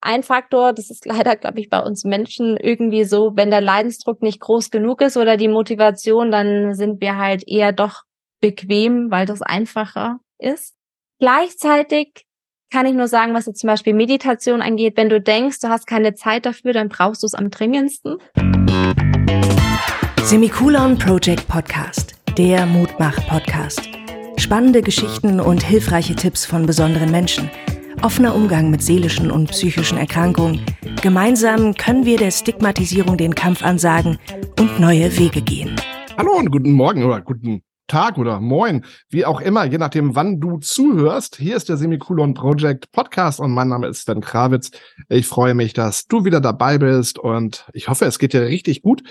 ein Faktor, das ist leider, glaube ich, bei uns Menschen irgendwie so, wenn der Leidensdruck nicht groß genug ist oder die Motivation, dann sind wir halt eher doch bequem, weil das einfacher ist. Gleichzeitig kann ich nur sagen, was jetzt zum Beispiel Meditation angeht, wenn du denkst, du hast keine Zeit dafür, dann brauchst du es am dringendsten. Semikolon Project Podcast, der Mutmach-Podcast. Spannende Geschichten und hilfreiche Tipps von besonderen Menschen. Offener Umgang mit seelischen und psychischen Erkrankungen. Gemeinsam können wir der Stigmatisierung den Kampf ansagen und neue Wege gehen. Hallo und guten Morgen oder guten Tag oder Moin, wie auch immer, je nachdem, wann du zuhörst. Hier ist der Semikolon Project Podcast und mein Name ist Sven Krawitz. Ich freue mich, dass du wieder dabei bist und ich hoffe, es geht dir richtig gut,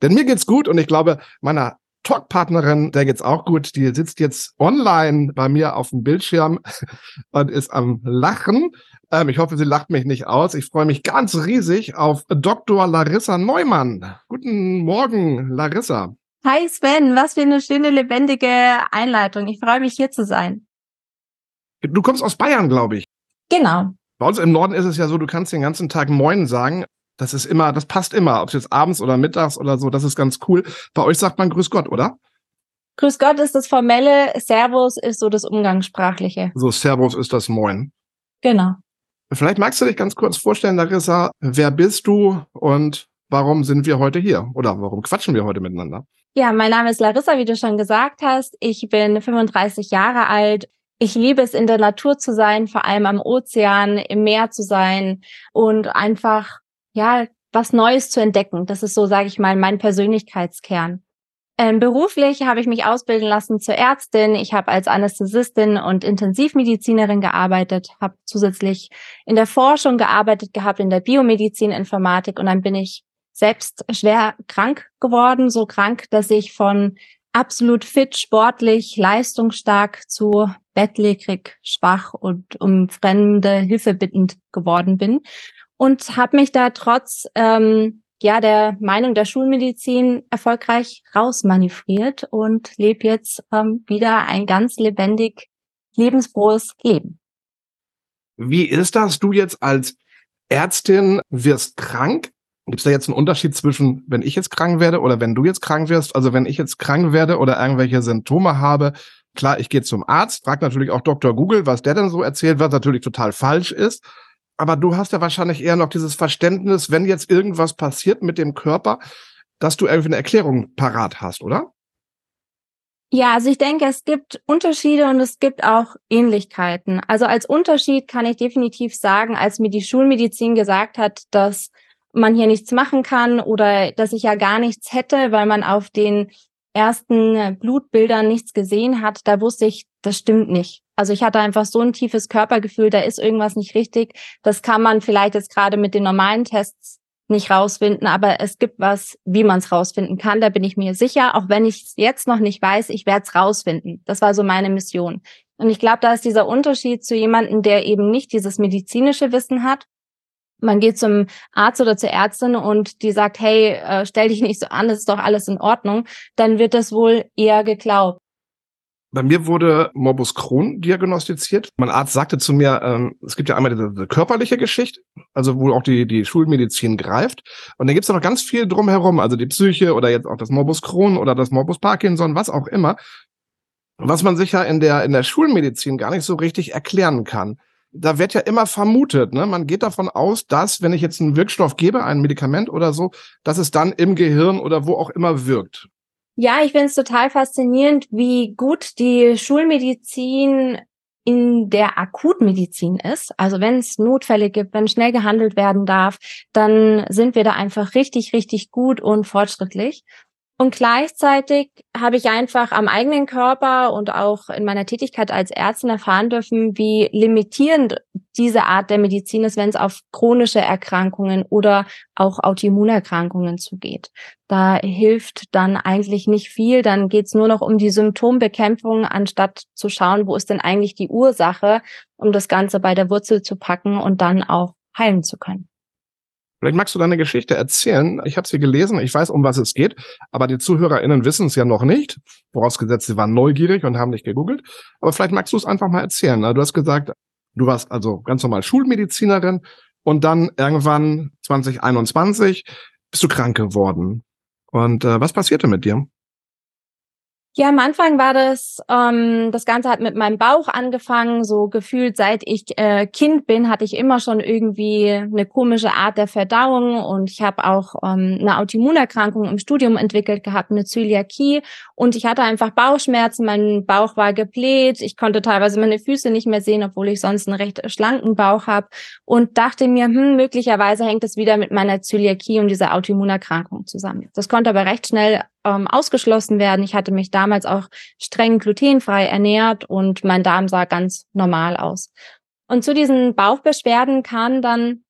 denn mir geht's gut und ich glaube, meiner Talkpartnerin, der geht's auch gut. Die sitzt jetzt online bei mir auf dem Bildschirm und ist am Lachen. Ähm, ich hoffe, sie lacht mich nicht aus. Ich freue mich ganz riesig auf Dr. Larissa Neumann. Guten Morgen, Larissa. Hi Sven, was für eine schöne, lebendige Einleitung. Ich freue mich hier zu sein. Du kommst aus Bayern, glaube ich. Genau. Bei uns im Norden ist es ja so, du kannst den ganzen Tag Moin sagen. Das ist immer, das passt immer, ob es jetzt abends oder mittags oder so, das ist ganz cool. Bei euch sagt man Grüß Gott, oder? Grüß Gott ist das formelle, Servus ist so das Umgangssprachliche. So, Servus ist das Moin. Genau. Vielleicht magst du dich ganz kurz vorstellen, Larissa, wer bist du und warum sind wir heute hier? Oder warum quatschen wir heute miteinander? Ja, mein Name ist Larissa, wie du schon gesagt hast. Ich bin 35 Jahre alt. Ich liebe es, in der Natur zu sein, vor allem am Ozean, im Meer zu sein und einfach, ja, was Neues zu entdecken. Das ist so, sage ich mal, mein Persönlichkeitskern. Ähm, beruflich habe ich mich ausbilden lassen zur Ärztin. Ich habe als Anästhesistin und Intensivmedizinerin gearbeitet, habe zusätzlich in der Forschung gearbeitet gehabt, in der Biomedizin, Informatik und dann bin ich selbst schwer krank geworden, so krank, dass ich von absolut fit, sportlich, leistungsstark zu bettlägerig, schwach und um fremde Hilfe bittend geworden bin und habe mich da trotz ähm, ja der Meinung der Schulmedizin erfolgreich rausmanövriert und lebe jetzt ähm, wieder ein ganz lebendig lebensfrohes Leben. Wie ist das? Du jetzt als Ärztin wirst krank, Gibt es da jetzt einen Unterschied zwischen, wenn ich jetzt krank werde oder wenn du jetzt krank wirst? Also wenn ich jetzt krank werde oder irgendwelche Symptome habe, klar, ich gehe zum Arzt, frage natürlich auch Dr. Google, was der denn so erzählt, was natürlich total falsch ist. Aber du hast ja wahrscheinlich eher noch dieses Verständnis, wenn jetzt irgendwas passiert mit dem Körper, dass du irgendwie eine Erklärung parat hast, oder? Ja, also ich denke, es gibt Unterschiede und es gibt auch Ähnlichkeiten. Also als Unterschied kann ich definitiv sagen, als mir die Schulmedizin gesagt hat, dass man hier nichts machen kann oder dass ich ja gar nichts hätte, weil man auf den ersten Blutbildern nichts gesehen hat, da wusste ich, das stimmt nicht. Also ich hatte einfach so ein tiefes Körpergefühl, da ist irgendwas nicht richtig. Das kann man vielleicht jetzt gerade mit den normalen Tests nicht rausfinden, aber es gibt was, wie man es rausfinden kann, da bin ich mir sicher, auch wenn ich es jetzt noch nicht weiß, ich werde es rausfinden. Das war so meine Mission. Und ich glaube, da ist dieser Unterschied zu jemandem, der eben nicht dieses medizinische Wissen hat man geht zum Arzt oder zur Ärztin und die sagt, hey, äh, stell dich nicht so an, das ist doch alles in Ordnung, dann wird das wohl eher geglaubt. Bei mir wurde Morbus Crohn diagnostiziert. Mein Arzt sagte zu mir, ähm, es gibt ja einmal diese, diese, körperliche Geschichte, also wo auch die, die Schulmedizin greift. Und dann gibt es noch ganz viel drumherum, also die Psyche oder jetzt auch das Morbus Crohn oder das Morbus Parkinson, was auch immer, was man sich ja in der, in der Schulmedizin gar nicht so richtig erklären kann da wird ja immer vermutet, ne? man geht davon aus, dass, wenn ich jetzt einen Wirkstoff gebe, ein Medikament oder so, dass es dann im Gehirn oder wo auch immer wirkt. Ja, ich finde es total faszinierend, wie gut die Schulmedizin in der Akutmedizin ist. Also wenn es Notfälle gibt, wenn schnell gehandelt werden darf, dann sind wir da einfach richtig, richtig gut und fortschrittlich. Und gleichzeitig habe ich einfach am eigenen Körper und auch in meiner Tätigkeit als Ärztin erfahren dürfen, wie limitierend diese Art der Medizin ist, wenn es auf chronische Erkrankungen oder auch Autoimmunerkrankungen zugeht. Da hilft dann eigentlich nicht viel. Dann geht es nur noch um die Symptombekämpfung, anstatt zu schauen, wo ist denn eigentlich die Ursache, um das Ganze bei der Wurzel zu packen und dann auch heilen zu können. Vielleicht magst du deine Geschichte erzählen. Ich habe sie gelesen, ich weiß, um was es geht, aber die ZuhörerInnen wissen es ja noch nicht. Vorausgesetzt, sie waren neugierig und haben nicht gegoogelt. Aber vielleicht magst du es einfach mal erzählen. Du hast gesagt, du warst also ganz normal Schulmedizinerin und dann irgendwann 2021 bist du krank geworden. Und äh, was passierte mit dir? Ja, am Anfang war das, ähm, das Ganze hat mit meinem Bauch angefangen. So gefühlt, seit ich äh, Kind bin, hatte ich immer schon irgendwie eine komische Art der Verdauung und ich habe auch ähm, eine Autoimmunerkrankung im Studium entwickelt gehabt, eine Zöliakie und ich hatte einfach Bauchschmerzen. Mein Bauch war gebläht. Ich konnte teilweise meine Füße nicht mehr sehen, obwohl ich sonst einen recht schlanken Bauch habe und dachte mir, hm, möglicherweise hängt es wieder mit meiner Zöliakie und dieser Autoimmunerkrankung zusammen. Das konnte aber recht schnell ähm, ausgeschlossen werden. Ich hatte mich damals auch streng glutenfrei ernährt und mein Darm sah ganz normal aus. Und zu diesen Bauchbeschwerden kamen dann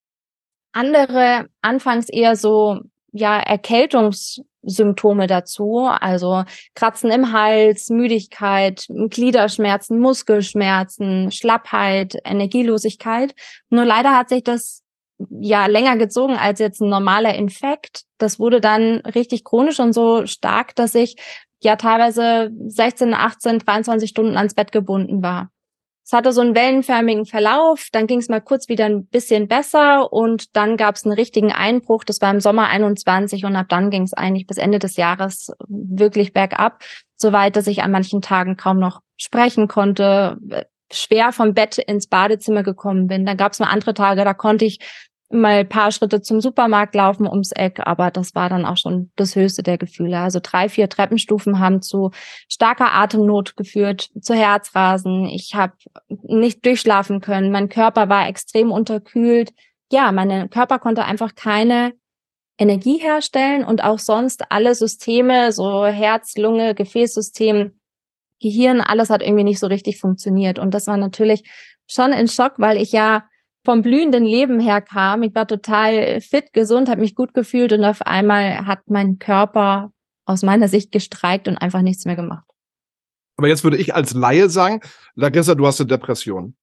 andere, anfangs eher so, ja, Erkältungssymptome dazu, also Kratzen im Hals, Müdigkeit, Gliederschmerzen, Muskelschmerzen, Schlappheit, Energielosigkeit. Nur leider hat sich das ja länger gezogen als jetzt ein normaler Infekt. Das wurde dann richtig chronisch und so stark, dass ich ja teilweise 16, 18, 23 Stunden ans Bett gebunden war. Es hatte so einen wellenförmigen Verlauf, dann ging es mal kurz wieder ein bisschen besser und dann gab es einen richtigen Einbruch. Das war im Sommer 21 und ab dann ging es eigentlich bis Ende des Jahres wirklich bergab, soweit dass ich an manchen Tagen kaum noch sprechen konnte, schwer vom Bett ins Badezimmer gekommen bin. Dann gab es mal andere Tage, da konnte ich mal paar Schritte zum Supermarkt laufen ums Eck, aber das war dann auch schon das höchste der Gefühle. Also drei, vier Treppenstufen haben zu starker Atemnot geführt, zu Herzrasen. Ich habe nicht durchschlafen können. Mein Körper war extrem unterkühlt. Ja, mein Körper konnte einfach keine Energie herstellen und auch sonst alle Systeme, so Herz, Lunge, Gefäßsystem, Gehirn, alles hat irgendwie nicht so richtig funktioniert. Und das war natürlich schon ein Schock, weil ich ja vom blühenden Leben her kam. Ich war total fit, gesund, habe mich gut gefühlt und auf einmal hat mein Körper aus meiner Sicht gestreikt und einfach nichts mehr gemacht. Aber jetzt würde ich als Laie sagen, Larissa, du hast eine Depression.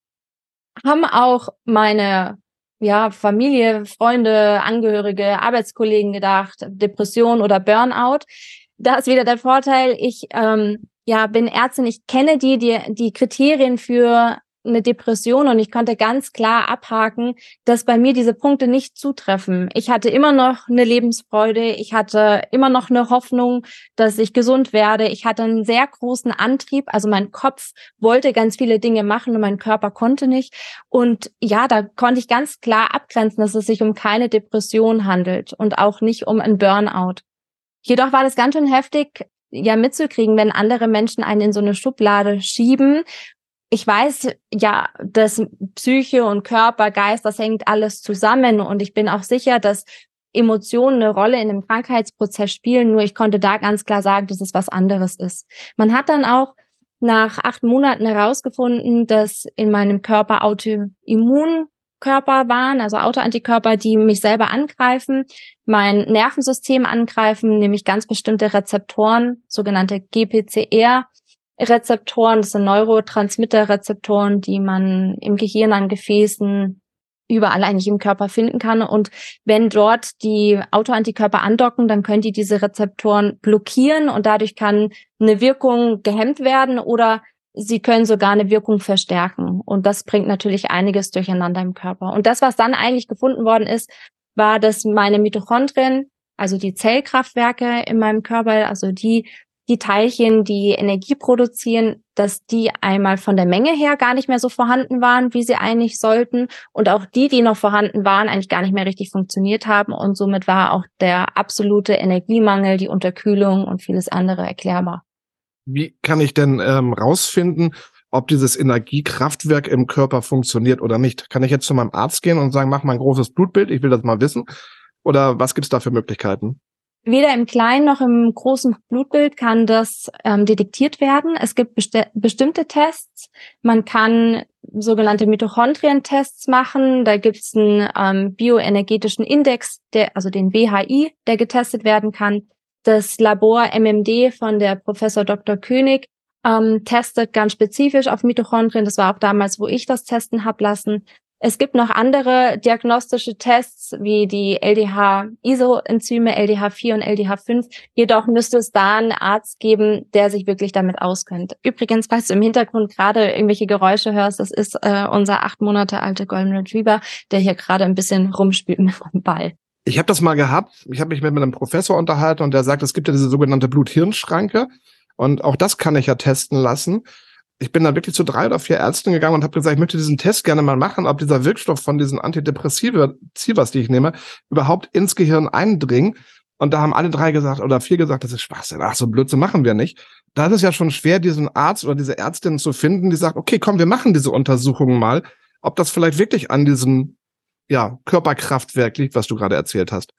Haben auch meine ja, Familie, Freunde, Angehörige, Arbeitskollegen gedacht, Depression oder Burnout. Da ist wieder der Vorteil, ich ähm, ja, bin Ärztin, ich kenne die, die, die Kriterien für eine Depression und ich konnte ganz klar abhaken, dass bei mir diese Punkte nicht zutreffen. Ich hatte immer noch eine Lebensfreude, ich hatte immer noch eine Hoffnung, dass ich gesund werde. Ich hatte einen sehr großen Antrieb, also mein Kopf wollte ganz viele Dinge machen und mein Körper konnte nicht. Und ja, da konnte ich ganz klar abgrenzen, dass es sich um keine Depression handelt und auch nicht um ein Burnout. Jedoch war das ganz schön heftig, ja mitzukriegen, wenn andere Menschen einen in so eine Schublade schieben ich weiß ja, dass Psyche und Körper, Geist, das hängt alles zusammen und ich bin auch sicher, dass Emotionen eine Rolle in einem Krankheitsprozess spielen. Nur ich konnte da ganz klar sagen, dass es was anderes ist. Man hat dann auch nach acht Monaten herausgefunden, dass in meinem Körper Autoimmunkörper waren, also Autoantikörper, die mich selber angreifen, mein Nervensystem angreifen, nämlich ganz bestimmte Rezeptoren, sogenannte GPCR, Rezeptoren, das sind Neurotransmitterrezeptoren, die man im Gehirn an Gefäßen überall eigentlich im Körper finden kann. Und wenn dort die Autoantikörper andocken, dann können die diese Rezeptoren blockieren und dadurch kann eine Wirkung gehemmt werden oder sie können sogar eine Wirkung verstärken. Und das bringt natürlich einiges durcheinander im Körper. Und das, was dann eigentlich gefunden worden ist, war, dass meine Mitochondrien, also die Zellkraftwerke in meinem Körper, also die die Teilchen, die Energie produzieren, dass die einmal von der Menge her gar nicht mehr so vorhanden waren, wie sie eigentlich sollten. Und auch die, die noch vorhanden waren, eigentlich gar nicht mehr richtig funktioniert haben. Und somit war auch der absolute Energiemangel, die Unterkühlung und vieles andere erklärbar. Wie kann ich denn ähm, rausfinden, ob dieses Energiekraftwerk im Körper funktioniert oder nicht? Kann ich jetzt zu meinem Arzt gehen und sagen, mach mal ein großes Blutbild, ich will das mal wissen? Oder was gibt's da für Möglichkeiten? Weder im kleinen noch im großen Blutbild kann das ähm, detektiert werden. Es gibt besti bestimmte Tests. Man kann sogenannte Mitochondrien-Tests machen. Da gibt es einen ähm, bioenergetischen Index, der, also den BHI, der getestet werden kann. Das Labor MMD von der Professor Dr. König ähm, testet ganz spezifisch auf Mitochondrien. Das war auch damals, wo ich das testen hab lassen. Es gibt noch andere diagnostische Tests wie die LDH-ISO-Enzyme, LDH4 und LDH5. Jedoch müsste es da einen Arzt geben, der sich wirklich damit auskennt. Übrigens, falls du im Hintergrund gerade irgendwelche Geräusche hörst, das ist äh, unser acht Monate alter Golden Retriever, der hier gerade ein bisschen rumspielt mit dem Ball. Ich habe das mal gehabt. Ich habe mich mit einem Professor unterhalten und der sagt, es gibt ja diese sogenannte Blut-Hirn-Schranke. Und auch das kann ich ja testen lassen ich bin dann wirklich zu drei oder vier Ärzten gegangen und habe gesagt, ich möchte diesen Test gerne mal machen, ob dieser Wirkstoff von diesen Antidepressivas, die ich nehme, überhaupt ins Gehirn eindringt. Und da haben alle drei gesagt oder vier gesagt, das ist Spaß. Ach, so Blödsinn machen wir nicht. Da ist es ja schon schwer, diesen Arzt oder diese Ärztin zu finden, die sagt, okay, komm, wir machen diese Untersuchungen mal, ob das vielleicht wirklich an diesem ja, Körperkraftwerk liegt, was du gerade erzählt hast.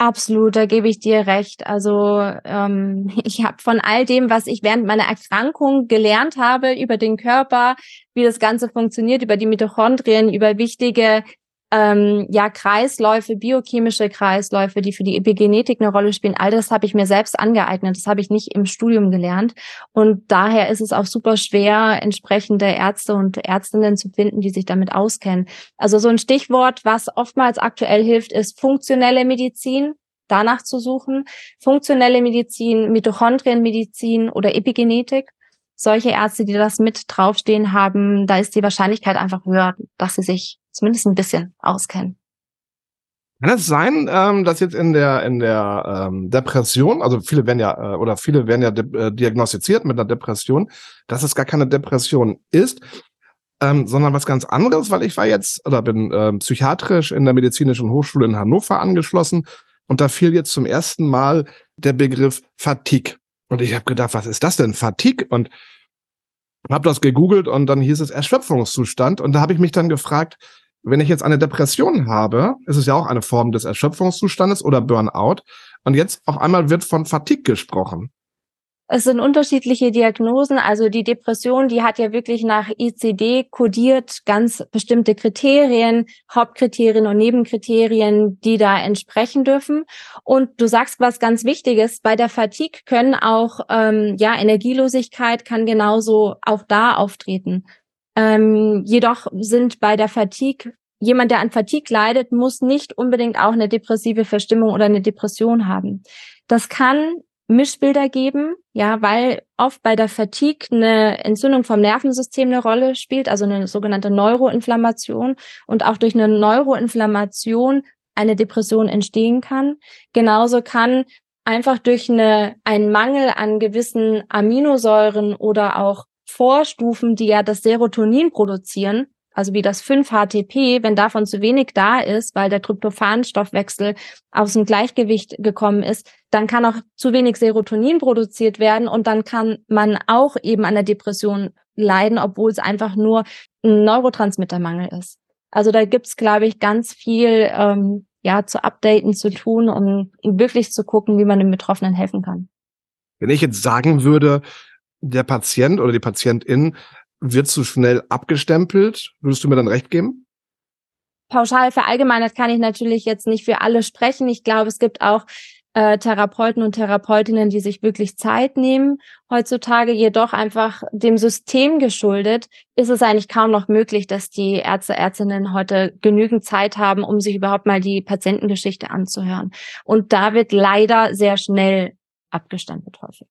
Absolut, da gebe ich dir recht. Also ähm, ich habe von all dem, was ich während meiner Erkrankung gelernt habe über den Körper, wie das Ganze funktioniert, über die Mitochondrien, über wichtige ähm, ja Kreisläufe, biochemische Kreisläufe, die für die Epigenetik eine Rolle spielen. All das habe ich mir selbst angeeignet. Das habe ich nicht im Studium gelernt. Und daher ist es auch super schwer, entsprechende Ärzte und Ärztinnen zu finden, die sich damit auskennen. Also so ein Stichwort, was oftmals aktuell hilft, ist funktionelle Medizin danach zu suchen. Funktionelle Medizin, Mitochondrienmedizin oder Epigenetik solche Ärzte, die das mit draufstehen haben, da ist die Wahrscheinlichkeit einfach höher, dass sie sich zumindest ein bisschen auskennen. Kann es sein, ähm, dass jetzt in der in der ähm, Depression, also viele werden ja äh, oder viele werden ja äh, diagnostiziert mit einer Depression, dass es gar keine Depression ist, ähm, sondern was ganz anderes, weil ich war jetzt oder bin psychiatrisch in der medizinischen Hochschule in Hannover angeschlossen und da fiel jetzt zum ersten Mal der Begriff Fatigue. Und ich habe gedacht, was ist das denn? Fatigue? Und habe das gegoogelt und dann hieß es Erschöpfungszustand. Und da habe ich mich dann gefragt, wenn ich jetzt eine Depression habe, ist es ja auch eine Form des Erschöpfungszustandes oder Burnout. Und jetzt auf einmal wird von Fatigue gesprochen. Es sind unterschiedliche Diagnosen. Also die Depression, die hat ja wirklich nach ICD kodiert ganz bestimmte Kriterien, Hauptkriterien und Nebenkriterien, die da entsprechen dürfen. Und du sagst was ganz Wichtiges. Bei der Fatigue können auch, ähm, ja, Energielosigkeit kann genauso auch da auftreten. Ähm, jedoch sind bei der Fatigue jemand, der an Fatigue leidet, muss nicht unbedingt auch eine depressive Verstimmung oder eine Depression haben. Das kann Mischbilder geben, ja, weil oft bei der Fatigue eine Entzündung vom Nervensystem eine Rolle spielt, also eine sogenannte Neuroinflammation und auch durch eine Neuroinflammation eine Depression entstehen kann. Genauso kann einfach durch eine, einen Mangel an gewissen Aminosäuren oder auch Vorstufen, die ja das Serotonin produzieren, also wie das 5-HTP, wenn davon zu wenig da ist, weil der Tryptophan-Stoffwechsel aus dem Gleichgewicht gekommen ist, dann kann auch zu wenig Serotonin produziert werden und dann kann man auch eben an der Depression leiden, obwohl es einfach nur ein Neurotransmittermangel ist. Also da gibt's, glaube ich, ganz viel ähm, ja zu updaten, zu tun, um wirklich zu gucken, wie man den Betroffenen helfen kann. Wenn ich jetzt sagen würde, der Patient oder die Patientin wird zu schnell abgestempelt. Würdest du mir dann recht geben? Pauschal verallgemeinert kann ich natürlich jetzt nicht für alle sprechen. Ich glaube, es gibt auch äh, Therapeuten und Therapeutinnen, die sich wirklich Zeit nehmen. Heutzutage jedoch einfach dem System geschuldet, ist es eigentlich kaum noch möglich, dass die Ärzte, Ärztinnen heute genügend Zeit haben, um sich überhaupt mal die Patientengeschichte anzuhören. Und da wird leider sehr schnell abgestempelt häufig.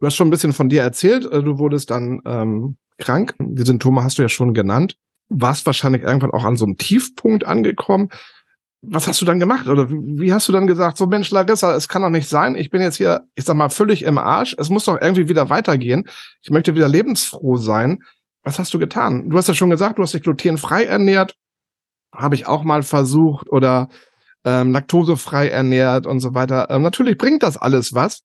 Du hast schon ein bisschen von dir erzählt. Äh, du wurdest dann ähm, krank. Die Symptome hast du ja schon genannt. Warst wahrscheinlich irgendwann auch an so einem Tiefpunkt angekommen. Was hast du dann gemacht? Oder wie hast du dann gesagt, so Mensch, Larissa, es kann doch nicht sein. Ich bin jetzt hier, ich sag mal, völlig im Arsch. Es muss doch irgendwie wieder weitergehen. Ich möchte wieder lebensfroh sein. Was hast du getan? Du hast ja schon gesagt, du hast dich glutenfrei ernährt. Habe ich auch mal versucht. Oder ähm, laktosefrei ernährt und so weiter. Ähm, natürlich bringt das alles was.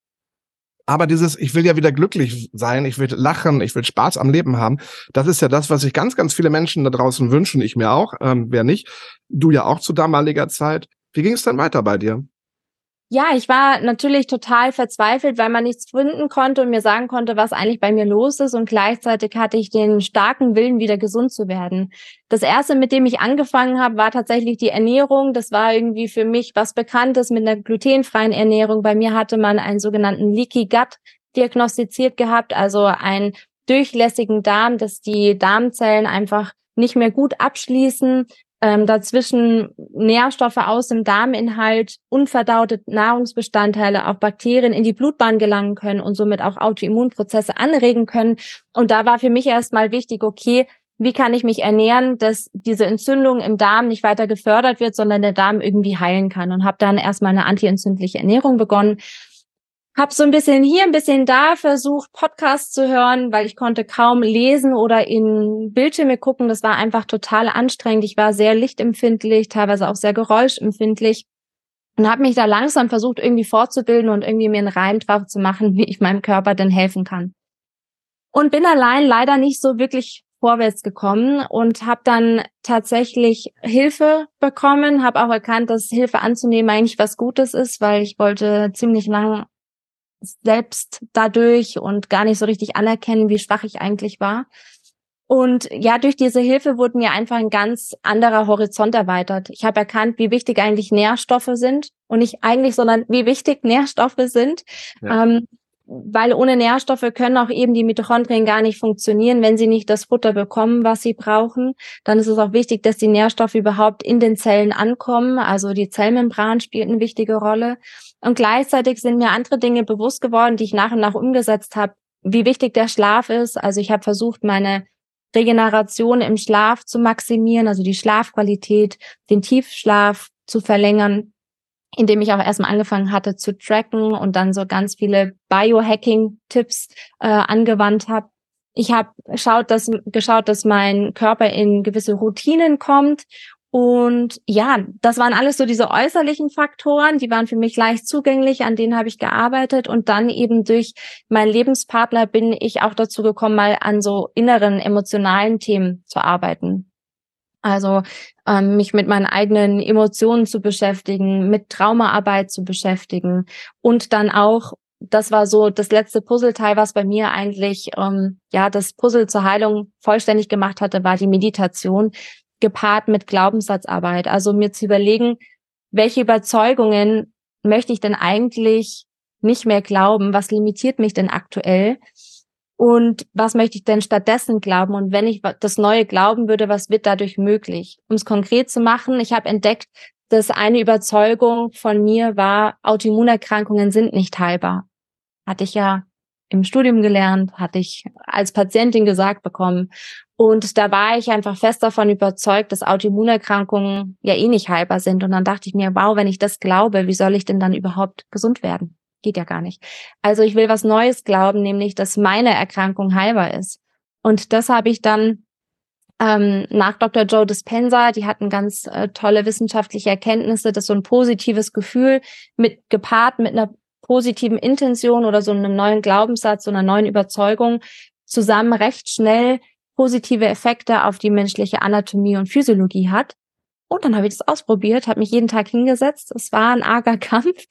Aber dieses, ich will ja wieder glücklich sein, ich will lachen, ich will Spaß am Leben haben, das ist ja das, was sich ganz, ganz viele Menschen da draußen wünschen, ich mir auch, ähm, wer nicht, du ja auch zu damaliger Zeit. Wie ging es dann weiter bei dir? Ja, ich war natürlich total verzweifelt, weil man nichts finden konnte und mir sagen konnte, was eigentlich bei mir los ist. Und gleichzeitig hatte ich den starken Willen, wieder gesund zu werden. Das erste, mit dem ich angefangen habe, war tatsächlich die Ernährung. Das war irgendwie für mich was Bekanntes mit einer glutenfreien Ernährung. Bei mir hatte man einen sogenannten Leaky Gut diagnostiziert gehabt, also einen durchlässigen Darm, dass die Darmzellen einfach nicht mehr gut abschließen, ähm, dazwischen Nährstoffe aus dem Darminhalt, unverdaute Nahrungsbestandteile, auch Bakterien in die Blutbahn gelangen können und somit auch Autoimmunprozesse anregen können. Und da war für mich erstmal wichtig, okay, wie kann ich mich ernähren, dass diese Entzündung im Darm nicht weiter gefördert wird, sondern der Darm irgendwie heilen kann. Und habe dann erstmal eine antientzündliche Ernährung begonnen. Habe so ein bisschen hier, ein bisschen da versucht, Podcasts zu hören, weil ich konnte kaum lesen oder in Bildschirme gucken. Das war einfach total anstrengend. Ich war sehr lichtempfindlich, teilweise auch sehr geräuschempfindlich und habe mich da langsam versucht, irgendwie fortzubilden und irgendwie mir einen Reim drauf zu machen, wie ich meinem Körper denn helfen kann. Und bin allein leider nicht so wirklich vorwärts gekommen und habe dann tatsächlich Hilfe bekommen, habe auch erkannt, dass Hilfe anzunehmen eigentlich was Gutes ist, weil ich wollte ziemlich lang selbst dadurch und gar nicht so richtig anerkennen, wie schwach ich eigentlich war. Und ja, durch diese Hilfe wurde mir einfach ein ganz anderer Horizont erweitert. Ich habe erkannt, wie wichtig eigentlich Nährstoffe sind und nicht eigentlich, sondern wie wichtig Nährstoffe sind. Ja. Ähm, weil ohne Nährstoffe können auch eben die Mitochondrien gar nicht funktionieren, wenn sie nicht das Futter bekommen, was sie brauchen. Dann ist es auch wichtig, dass die Nährstoffe überhaupt in den Zellen ankommen. Also die Zellmembran spielt eine wichtige Rolle. Und gleichzeitig sind mir andere Dinge bewusst geworden, die ich nach und nach umgesetzt habe, wie wichtig der Schlaf ist. Also ich habe versucht, meine Regeneration im Schlaf zu maximieren, also die Schlafqualität, den Tiefschlaf zu verlängern indem ich auch erstmal angefangen hatte zu tracken und dann so ganz viele Biohacking-Tipps äh, angewandt habe. Ich habe geschaut, dass, geschaut, dass mein Körper in gewisse Routinen kommt. Und ja, das waren alles so diese äußerlichen Faktoren, die waren für mich leicht zugänglich, an denen habe ich gearbeitet. Und dann eben durch meinen Lebenspartner bin ich auch dazu gekommen, mal an so inneren emotionalen Themen zu arbeiten. Also ähm, mich mit meinen eigenen Emotionen zu beschäftigen, mit Traumaarbeit zu beschäftigen und dann auch, das war so das letzte Puzzleteil, was bei mir eigentlich ähm, ja das Puzzle zur Heilung vollständig gemacht hatte, war die Meditation gepaart mit Glaubenssatzarbeit. Also mir zu überlegen, welche Überzeugungen möchte ich denn eigentlich nicht mehr glauben? Was limitiert mich denn aktuell? Und was möchte ich denn stattdessen glauben? Und wenn ich das Neue glauben würde, was wird dadurch möglich? Um es konkret zu machen, ich habe entdeckt, dass eine Überzeugung von mir war, Autoimmunerkrankungen sind nicht heilbar. Hatte ich ja im Studium gelernt, hatte ich als Patientin gesagt bekommen. Und da war ich einfach fest davon überzeugt, dass Autoimmunerkrankungen ja eh nicht heilbar sind. Und dann dachte ich mir, wow, wenn ich das glaube, wie soll ich denn dann überhaupt gesund werden? Geht ja gar nicht. Also ich will was Neues glauben, nämlich, dass meine Erkrankung heilbar ist. Und das habe ich dann ähm, nach Dr. Joe Dispenza, die hatten ganz äh, tolle wissenschaftliche Erkenntnisse, dass so ein positives Gefühl mit gepaart mit einer positiven Intention oder so einem neuen Glaubenssatz, so einer neuen Überzeugung zusammen recht schnell positive Effekte auf die menschliche Anatomie und Physiologie hat. Und dann habe ich das ausprobiert, habe mich jeden Tag hingesetzt. Es war ein arger Kampf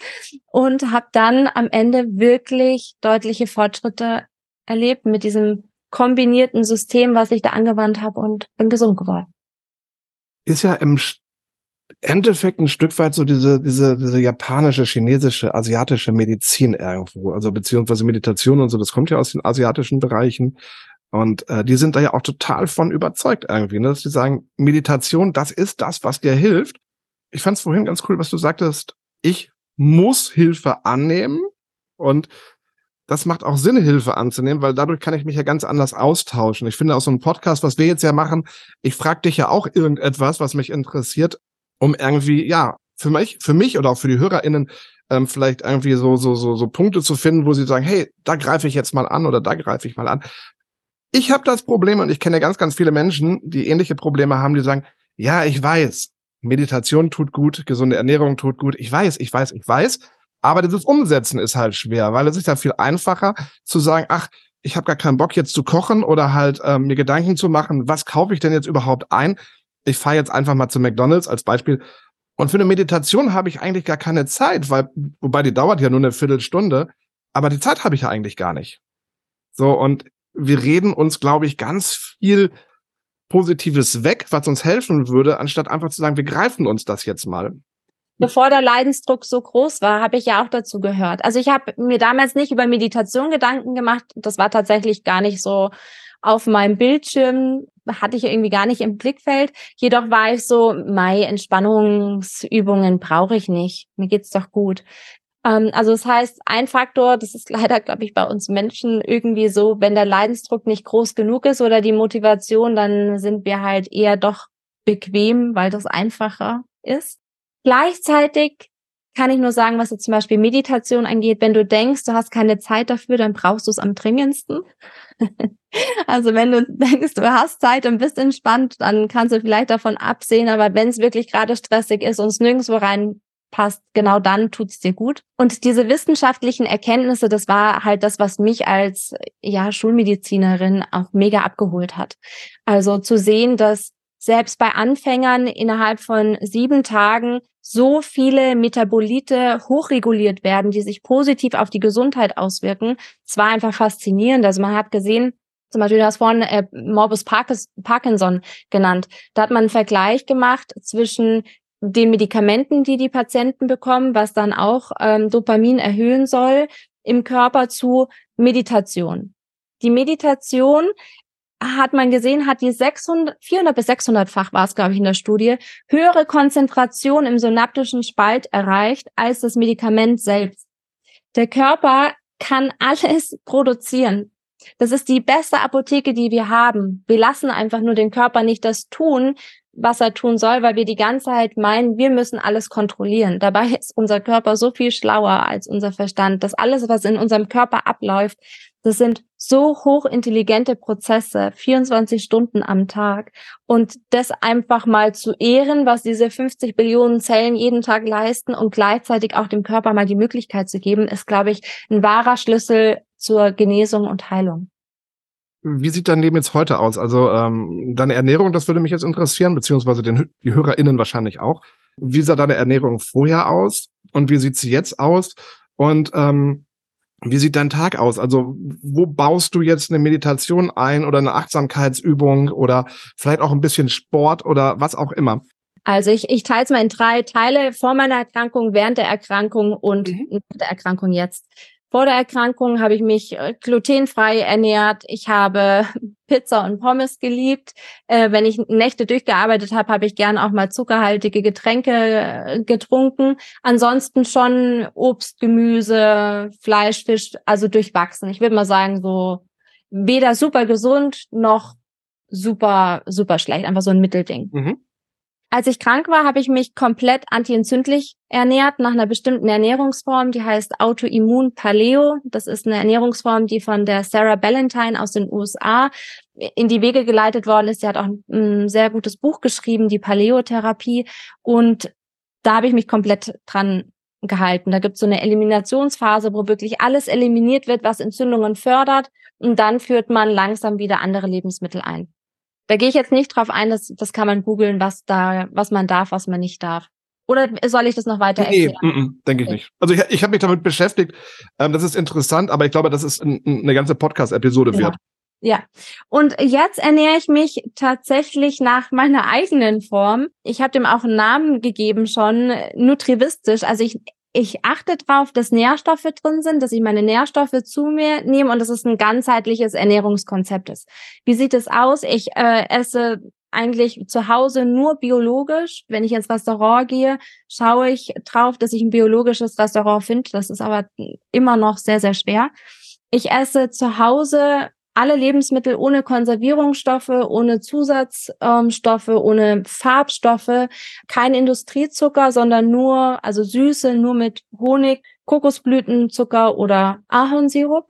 und habe dann am Ende wirklich deutliche Fortschritte erlebt mit diesem kombinierten System, was ich da angewandt habe und bin gesund geworden. Ist ja im Endeffekt ein Stück weit so diese, diese, diese japanische, chinesische, asiatische Medizin irgendwo, also beziehungsweise Meditation und so, das kommt ja aus den asiatischen Bereichen. Und äh, die sind da ja auch total von überzeugt irgendwie, ne? dass die sagen, Meditation, das ist das, was dir hilft. Ich fand es vorhin ganz cool, was du sagtest, ich muss Hilfe annehmen und das macht auch Sinn, Hilfe anzunehmen, weil dadurch kann ich mich ja ganz anders austauschen. Ich finde auch so ein Podcast, was wir jetzt ja machen, ich frage dich ja auch irgendetwas, was mich interessiert, um irgendwie, ja, für mich, für mich oder auch für die HörerInnen ähm, vielleicht irgendwie so, so, so, so Punkte zu finden, wo sie sagen, hey, da greife ich jetzt mal an oder da greife ich mal an. Ich habe das Problem und ich kenne ganz, ganz viele Menschen, die ähnliche Probleme haben, die sagen, ja, ich weiß, Meditation tut gut, gesunde Ernährung tut gut. Ich weiß, ich weiß, ich weiß. Aber dieses Umsetzen ist halt schwer, weil es ist ja viel einfacher zu sagen, ach, ich habe gar keinen Bock jetzt zu kochen oder halt ähm, mir Gedanken zu machen, was kaufe ich denn jetzt überhaupt ein? Ich fahre jetzt einfach mal zu McDonald's als Beispiel. Und für eine Meditation habe ich eigentlich gar keine Zeit, weil, wobei die dauert ja nur eine Viertelstunde, aber die Zeit habe ich ja eigentlich gar nicht. So, und wir reden uns, glaube ich, ganz viel Positives weg, was uns helfen würde, anstatt einfach zu sagen, wir greifen uns das jetzt mal. Bevor der Leidensdruck so groß war, habe ich ja auch dazu gehört. Also ich habe mir damals nicht über Meditation Gedanken gemacht. Das war tatsächlich gar nicht so auf meinem Bildschirm. hatte ich irgendwie gar nicht im Blickfeld. Jedoch war ich so, Mai, Entspannungsübungen brauche ich nicht. Mir geht's doch gut. Ähm, also das heißt, ein Faktor, das ist leider, glaube ich, bei uns Menschen irgendwie so, wenn der Leidensdruck nicht groß genug ist oder die Motivation, dann sind wir halt eher doch bequem, weil das einfacher ist. Gleichzeitig kann ich nur sagen, was jetzt zum Beispiel Meditation angeht, wenn du denkst, du hast keine Zeit dafür, dann brauchst du es am dringendsten. also wenn du denkst, du hast Zeit und bist entspannt, dann kannst du vielleicht davon absehen, aber wenn es wirklich gerade stressig ist und es nirgendwo reinpasst, genau dann tut es dir gut. Und diese wissenschaftlichen Erkenntnisse, das war halt das, was mich als ja Schulmedizinerin auch mega abgeholt hat. Also zu sehen, dass selbst bei Anfängern innerhalb von sieben Tagen so viele Metabolite hochreguliert werden, die sich positiv auf die Gesundheit auswirken. Es war einfach faszinierend. Also man hat gesehen, zum Beispiel, du hast vorhin äh, Morbus Parkinson genannt. Da hat man einen Vergleich gemacht zwischen den Medikamenten, die die Patienten bekommen, was dann auch ähm, Dopamin erhöhen soll im Körper zu Meditation. Die Meditation hat man gesehen, hat die 600, 400 bis 600-fach war es, glaube ich, in der Studie, höhere Konzentration im synaptischen Spalt erreicht als das Medikament selbst. Der Körper kann alles produzieren. Das ist die beste Apotheke, die wir haben. Wir lassen einfach nur den Körper nicht das tun, was er tun soll, weil wir die ganze Zeit meinen, wir müssen alles kontrollieren. Dabei ist unser Körper so viel schlauer als unser Verstand, dass alles, was in unserem Körper abläuft, das sind so hochintelligente Prozesse, 24 Stunden am Tag. Und das einfach mal zu ehren, was diese 50 Billionen Zellen jeden Tag leisten und gleichzeitig auch dem Körper mal die Möglichkeit zu geben, ist, glaube ich, ein wahrer Schlüssel zur Genesung und Heilung. Wie sieht dein Leben jetzt heute aus? Also ähm, deine Ernährung, das würde mich jetzt interessieren, beziehungsweise den, die HörerInnen wahrscheinlich auch. Wie sah deine Ernährung vorher aus und wie sieht sie jetzt aus? Und ähm, wie sieht dein Tag aus? Also wo baust du jetzt eine Meditation ein oder eine Achtsamkeitsübung oder vielleicht auch ein bisschen Sport oder was auch immer? Also ich, ich teile es mal in drei Teile vor meiner Erkrankung, während der Erkrankung und mhm. der Erkrankung jetzt. Vor der Erkrankung habe ich mich äh, glutenfrei ernährt. Ich habe Pizza und Pommes geliebt. Äh, wenn ich Nächte durchgearbeitet habe, habe ich gern auch mal zuckerhaltige Getränke äh, getrunken. Ansonsten schon Obst, Gemüse, Fleisch, Fisch, also durchwachsen. Ich würde mal sagen, so weder super gesund noch super, super schlecht. Einfach so ein Mittelding. Mhm. Als ich krank war, habe ich mich komplett antientzündlich ernährt nach einer bestimmten Ernährungsform, die heißt Autoimmun Paleo. Das ist eine Ernährungsform, die von der Sarah Ballantyne aus den USA in die Wege geleitet worden ist. Sie hat auch ein sehr gutes Buch geschrieben, die Paleotherapie. Und da habe ich mich komplett dran gehalten. Da gibt es so eine Eliminationsphase, wo wirklich alles eliminiert wird, was Entzündungen fördert. Und dann führt man langsam wieder andere Lebensmittel ein. Da gehe ich jetzt nicht drauf ein, das, das kann man googeln, was da, was man darf, was man nicht darf. Oder soll ich das noch weiter erklären? Nee, denke ich nicht. Also ich, ich habe mich damit beschäftigt. Ähm, das ist interessant, aber ich glaube, dass es ein, eine ganze Podcast-Episode ja. wird. Ja. Und jetzt ernähre ich mich tatsächlich nach meiner eigenen Form. Ich habe dem auch einen Namen gegeben schon, nutrivistisch. Also ich ich achte darauf, dass Nährstoffe drin sind, dass ich meine Nährstoffe zu mir nehme und dass es ein ganzheitliches Ernährungskonzept ist. Wie sieht es aus? Ich äh, esse eigentlich zu Hause nur biologisch. Wenn ich ins Restaurant gehe, schaue ich drauf, dass ich ein biologisches Restaurant finde. Das ist aber immer noch sehr, sehr schwer. Ich esse zu Hause alle Lebensmittel ohne Konservierungsstoffe, ohne Zusatzstoffe, ohne Farbstoffe, kein Industriezucker, sondern nur, also Süße, nur mit Honig, Kokosblütenzucker oder Ahornsirup.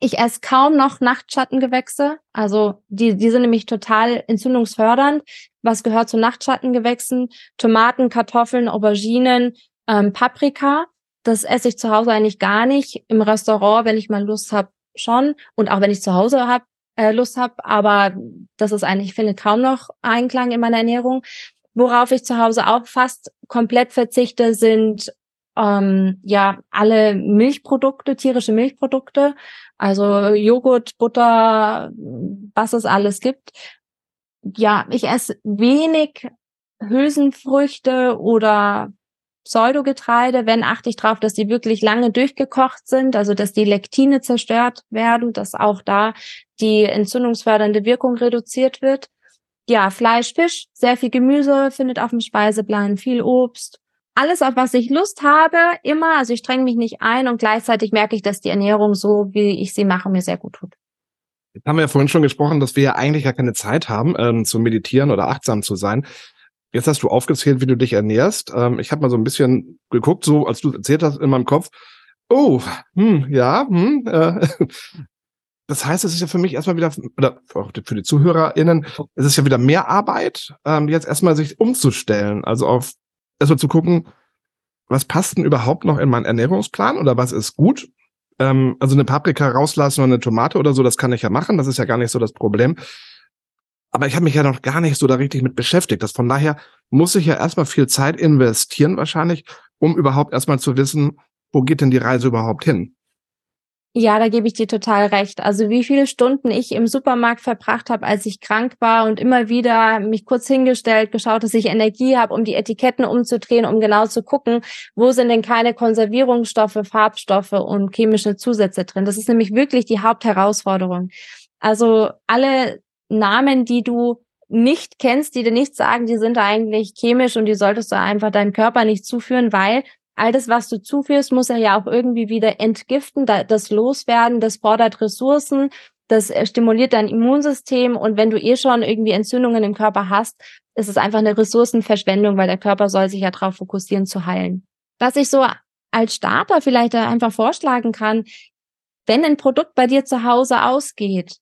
Ich esse kaum noch Nachtschattengewächse. Also die, die sind nämlich total entzündungsfördernd. Was gehört zu Nachtschattengewächsen? Tomaten, Kartoffeln, Auberginen, ähm, Paprika. Das esse ich zu Hause eigentlich gar nicht. Im Restaurant, wenn ich mal Lust habe, schon. Und auch wenn ich zu Hause hab, äh, Lust habe, aber das ist eigentlich, ich finde, kaum noch Einklang in meiner Ernährung. Worauf ich zu Hause auch fast komplett verzichte, sind ähm, ja alle Milchprodukte, tierische Milchprodukte, also Joghurt, Butter, was es alles gibt. Ja, ich esse wenig Hülsenfrüchte oder Pseudogetreide. Wenn achte ich darauf, dass die wirklich lange durchgekocht sind, also dass die Lektine zerstört werden, dass auch da die entzündungsfördernde Wirkung reduziert wird. Ja, Fleisch, Fisch, sehr viel Gemüse findet auf dem Speiseplan, viel Obst. Alles, auf was ich Lust habe, immer. Also ich streng mich nicht ein und gleichzeitig merke ich, dass die Ernährung so, wie ich sie mache, mir sehr gut tut. Jetzt haben wir ja vorhin schon gesprochen, dass wir ja eigentlich gar keine Zeit haben, ähm, zu meditieren oder achtsam zu sein. Jetzt hast du aufgezählt, wie du dich ernährst. Ähm, ich habe mal so ein bisschen geguckt, so als du erzählt hast in meinem Kopf. Oh, hm, ja, hm, äh, das heißt, es ist ja für mich erstmal wieder, oder auch für die ZuhörerInnen, es ist ja wieder mehr Arbeit, ähm, jetzt erstmal sich umzustellen. Also auf erstmal zu gucken, was passt denn überhaupt noch in meinen Ernährungsplan oder was ist gut? Ähm, also eine Paprika rauslassen oder eine Tomate oder so, das kann ich ja machen, das ist ja gar nicht so das Problem. Aber ich habe mich ja noch gar nicht so da richtig mit beschäftigt. Das von daher muss ich ja erstmal viel Zeit investieren wahrscheinlich, um überhaupt erstmal zu wissen, wo geht denn die Reise überhaupt hin? Ja, da gebe ich dir total recht. Also wie viele Stunden ich im Supermarkt verbracht habe, als ich krank war und immer wieder mich kurz hingestellt, geschaut, dass ich Energie habe, um die Etiketten umzudrehen, um genau zu gucken, wo sind denn keine Konservierungsstoffe, Farbstoffe und chemische Zusätze drin. Das ist nämlich wirklich die Hauptherausforderung. Also alle Namen, die du nicht kennst, die dir nichts sagen, die sind eigentlich chemisch und die solltest du einfach deinem Körper nicht zuführen, weil all das, was du zuführst, muss er ja auch irgendwie wieder entgiften, das loswerden, das fordert Ressourcen, das äh, stimuliert dein Immunsystem und wenn du eh schon irgendwie Entzündungen im Körper hast, ist es einfach eine Ressourcenverschwendung, weil der Körper soll sich ja darauf fokussieren zu heilen. Was ich so als Starter vielleicht einfach vorschlagen kann, wenn ein Produkt bei dir zu Hause ausgeht,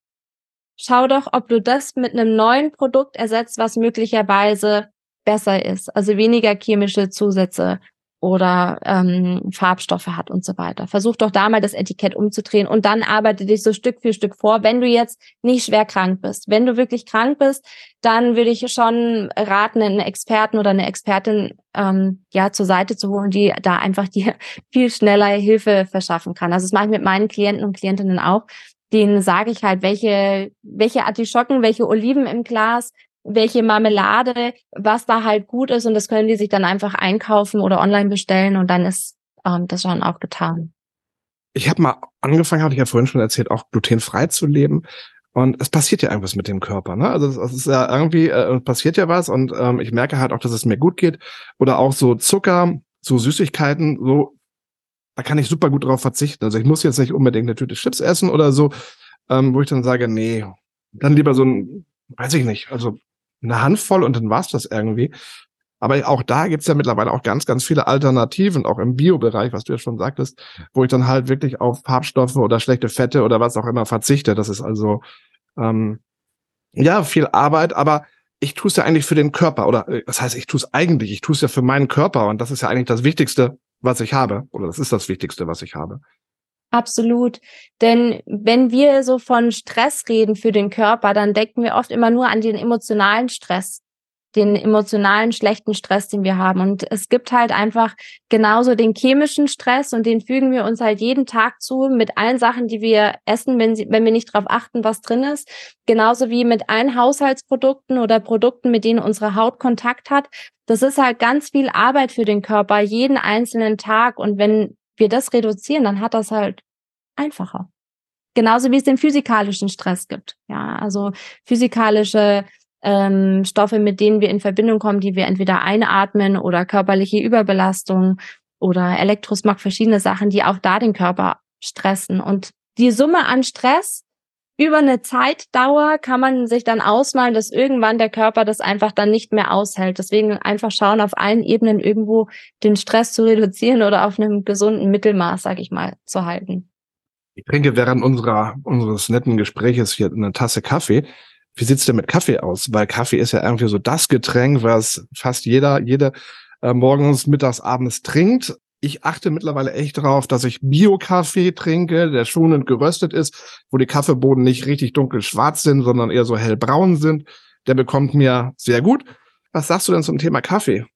schau doch, ob du das mit einem neuen Produkt ersetzt, was möglicherweise besser ist, also weniger chemische Zusätze oder ähm, Farbstoffe hat und so weiter. Versuch doch da mal das Etikett umzudrehen und dann arbeite dich so Stück für Stück vor, wenn du jetzt nicht schwer krank bist. Wenn du wirklich krank bist, dann würde ich schon raten, einen Experten oder eine Expertin ähm, ja zur Seite zu holen, die da einfach dir viel schneller Hilfe verschaffen kann. Also das mache ich mit meinen Klienten und Klientinnen auch, denen sage ich halt, welche, welche Artischocken, welche Oliven im Glas, welche Marmelade, was da halt gut ist und das können die sich dann einfach einkaufen oder online bestellen und dann ist ähm, das schon auch getan. Ich habe mal angefangen, hatte ich ja vorhin schon erzählt, auch glutenfrei zu leben. Und es passiert ja irgendwas mit dem Körper, ne? Also es ist ja irgendwie, äh, passiert ja was und ähm, ich merke halt auch, dass es mir gut geht. Oder auch so Zucker, so Süßigkeiten, so da kann ich super gut drauf verzichten. Also ich muss jetzt nicht unbedingt eine Tüte Chips essen oder so, ähm, wo ich dann sage, nee, dann lieber so ein, weiß ich nicht, also eine Handvoll und dann war's das irgendwie. Aber auch da gibt's ja mittlerweile auch ganz, ganz viele Alternativen, auch im Bio-Bereich, was du ja schon sagtest, wo ich dann halt wirklich auf Farbstoffe oder schlechte Fette oder was auch immer verzichte. Das ist also ähm, ja viel Arbeit, aber ich tue es ja eigentlich für den Körper. Oder äh, das heißt, ich tue es eigentlich, ich tue es ja für meinen Körper und das ist ja eigentlich das Wichtigste, was ich habe. Oder das ist das Wichtigste, was ich habe. Absolut. Denn wenn wir so von Stress reden für den Körper, dann denken wir oft immer nur an den emotionalen Stress, den emotionalen schlechten Stress, den wir haben. Und es gibt halt einfach genauso den chemischen Stress und den fügen wir uns halt jeden Tag zu mit allen Sachen, die wir essen, wenn, sie, wenn wir nicht darauf achten, was drin ist. Genauso wie mit allen Haushaltsprodukten oder Produkten, mit denen unsere Haut Kontakt hat. Das ist halt ganz viel Arbeit für den Körper, jeden einzelnen Tag. Und wenn wir das reduzieren, dann hat das halt einfacher. Genauso wie es den physikalischen Stress gibt. Ja, also physikalische ähm, Stoffe, mit denen wir in Verbindung kommen, die wir entweder einatmen oder körperliche Überbelastung oder Elektrosmog, verschiedene Sachen, die auch da den Körper stressen. Und die Summe an Stress über eine Zeitdauer kann man sich dann ausmalen, dass irgendwann der Körper das einfach dann nicht mehr aushält. Deswegen einfach schauen, auf allen Ebenen irgendwo den Stress zu reduzieren oder auf einem gesunden Mittelmaß, sag ich mal, zu halten. Ich trinke während unserer, unseres netten Gespräches hier eine Tasse Kaffee. Wie sieht's denn mit Kaffee aus? Weil Kaffee ist ja irgendwie so das Getränk, was fast jeder, jede äh, morgens, mittags, abends trinkt ich achte mittlerweile echt darauf, dass ich Bio-Kaffee trinke, der schonend geröstet ist, wo die Kaffeebohnen nicht richtig dunkel schwarz sind, sondern eher so hellbraun sind. Der bekommt mir sehr gut. Was sagst du denn zum Thema Kaffee?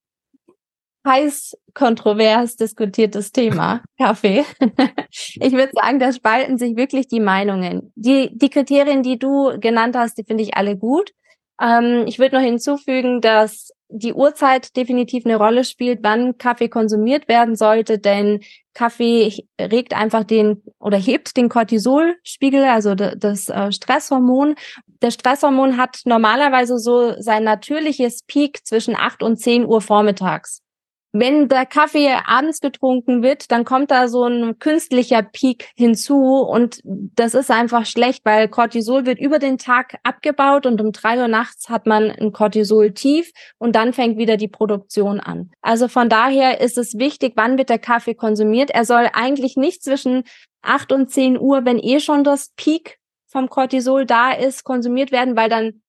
Heiß kontrovers diskutiertes Thema, Kaffee. ich würde sagen, da spalten sich wirklich die Meinungen. Die, die Kriterien, die du genannt hast, die finde ich alle gut. Ähm, ich würde noch hinzufügen, dass die Uhrzeit definitiv eine Rolle spielt, wann Kaffee konsumiert werden sollte, denn Kaffee regt einfach den oder hebt den Cortisolspiegel, also das äh, Stresshormon. Der Stresshormon hat normalerweise so sein natürliches Peak zwischen 8 und 10 Uhr vormittags wenn der Kaffee abends getrunken wird, dann kommt da so ein künstlicher Peak hinzu und das ist einfach schlecht, weil Cortisol wird über den Tag abgebaut und um drei Uhr nachts hat man ein Cortisol-Tief und dann fängt wieder die Produktion an. Also von daher ist es wichtig, wann wird der Kaffee konsumiert. Er soll eigentlich nicht zwischen acht und zehn Uhr, wenn eh schon das Peak vom Cortisol da ist, konsumiert werden, weil dann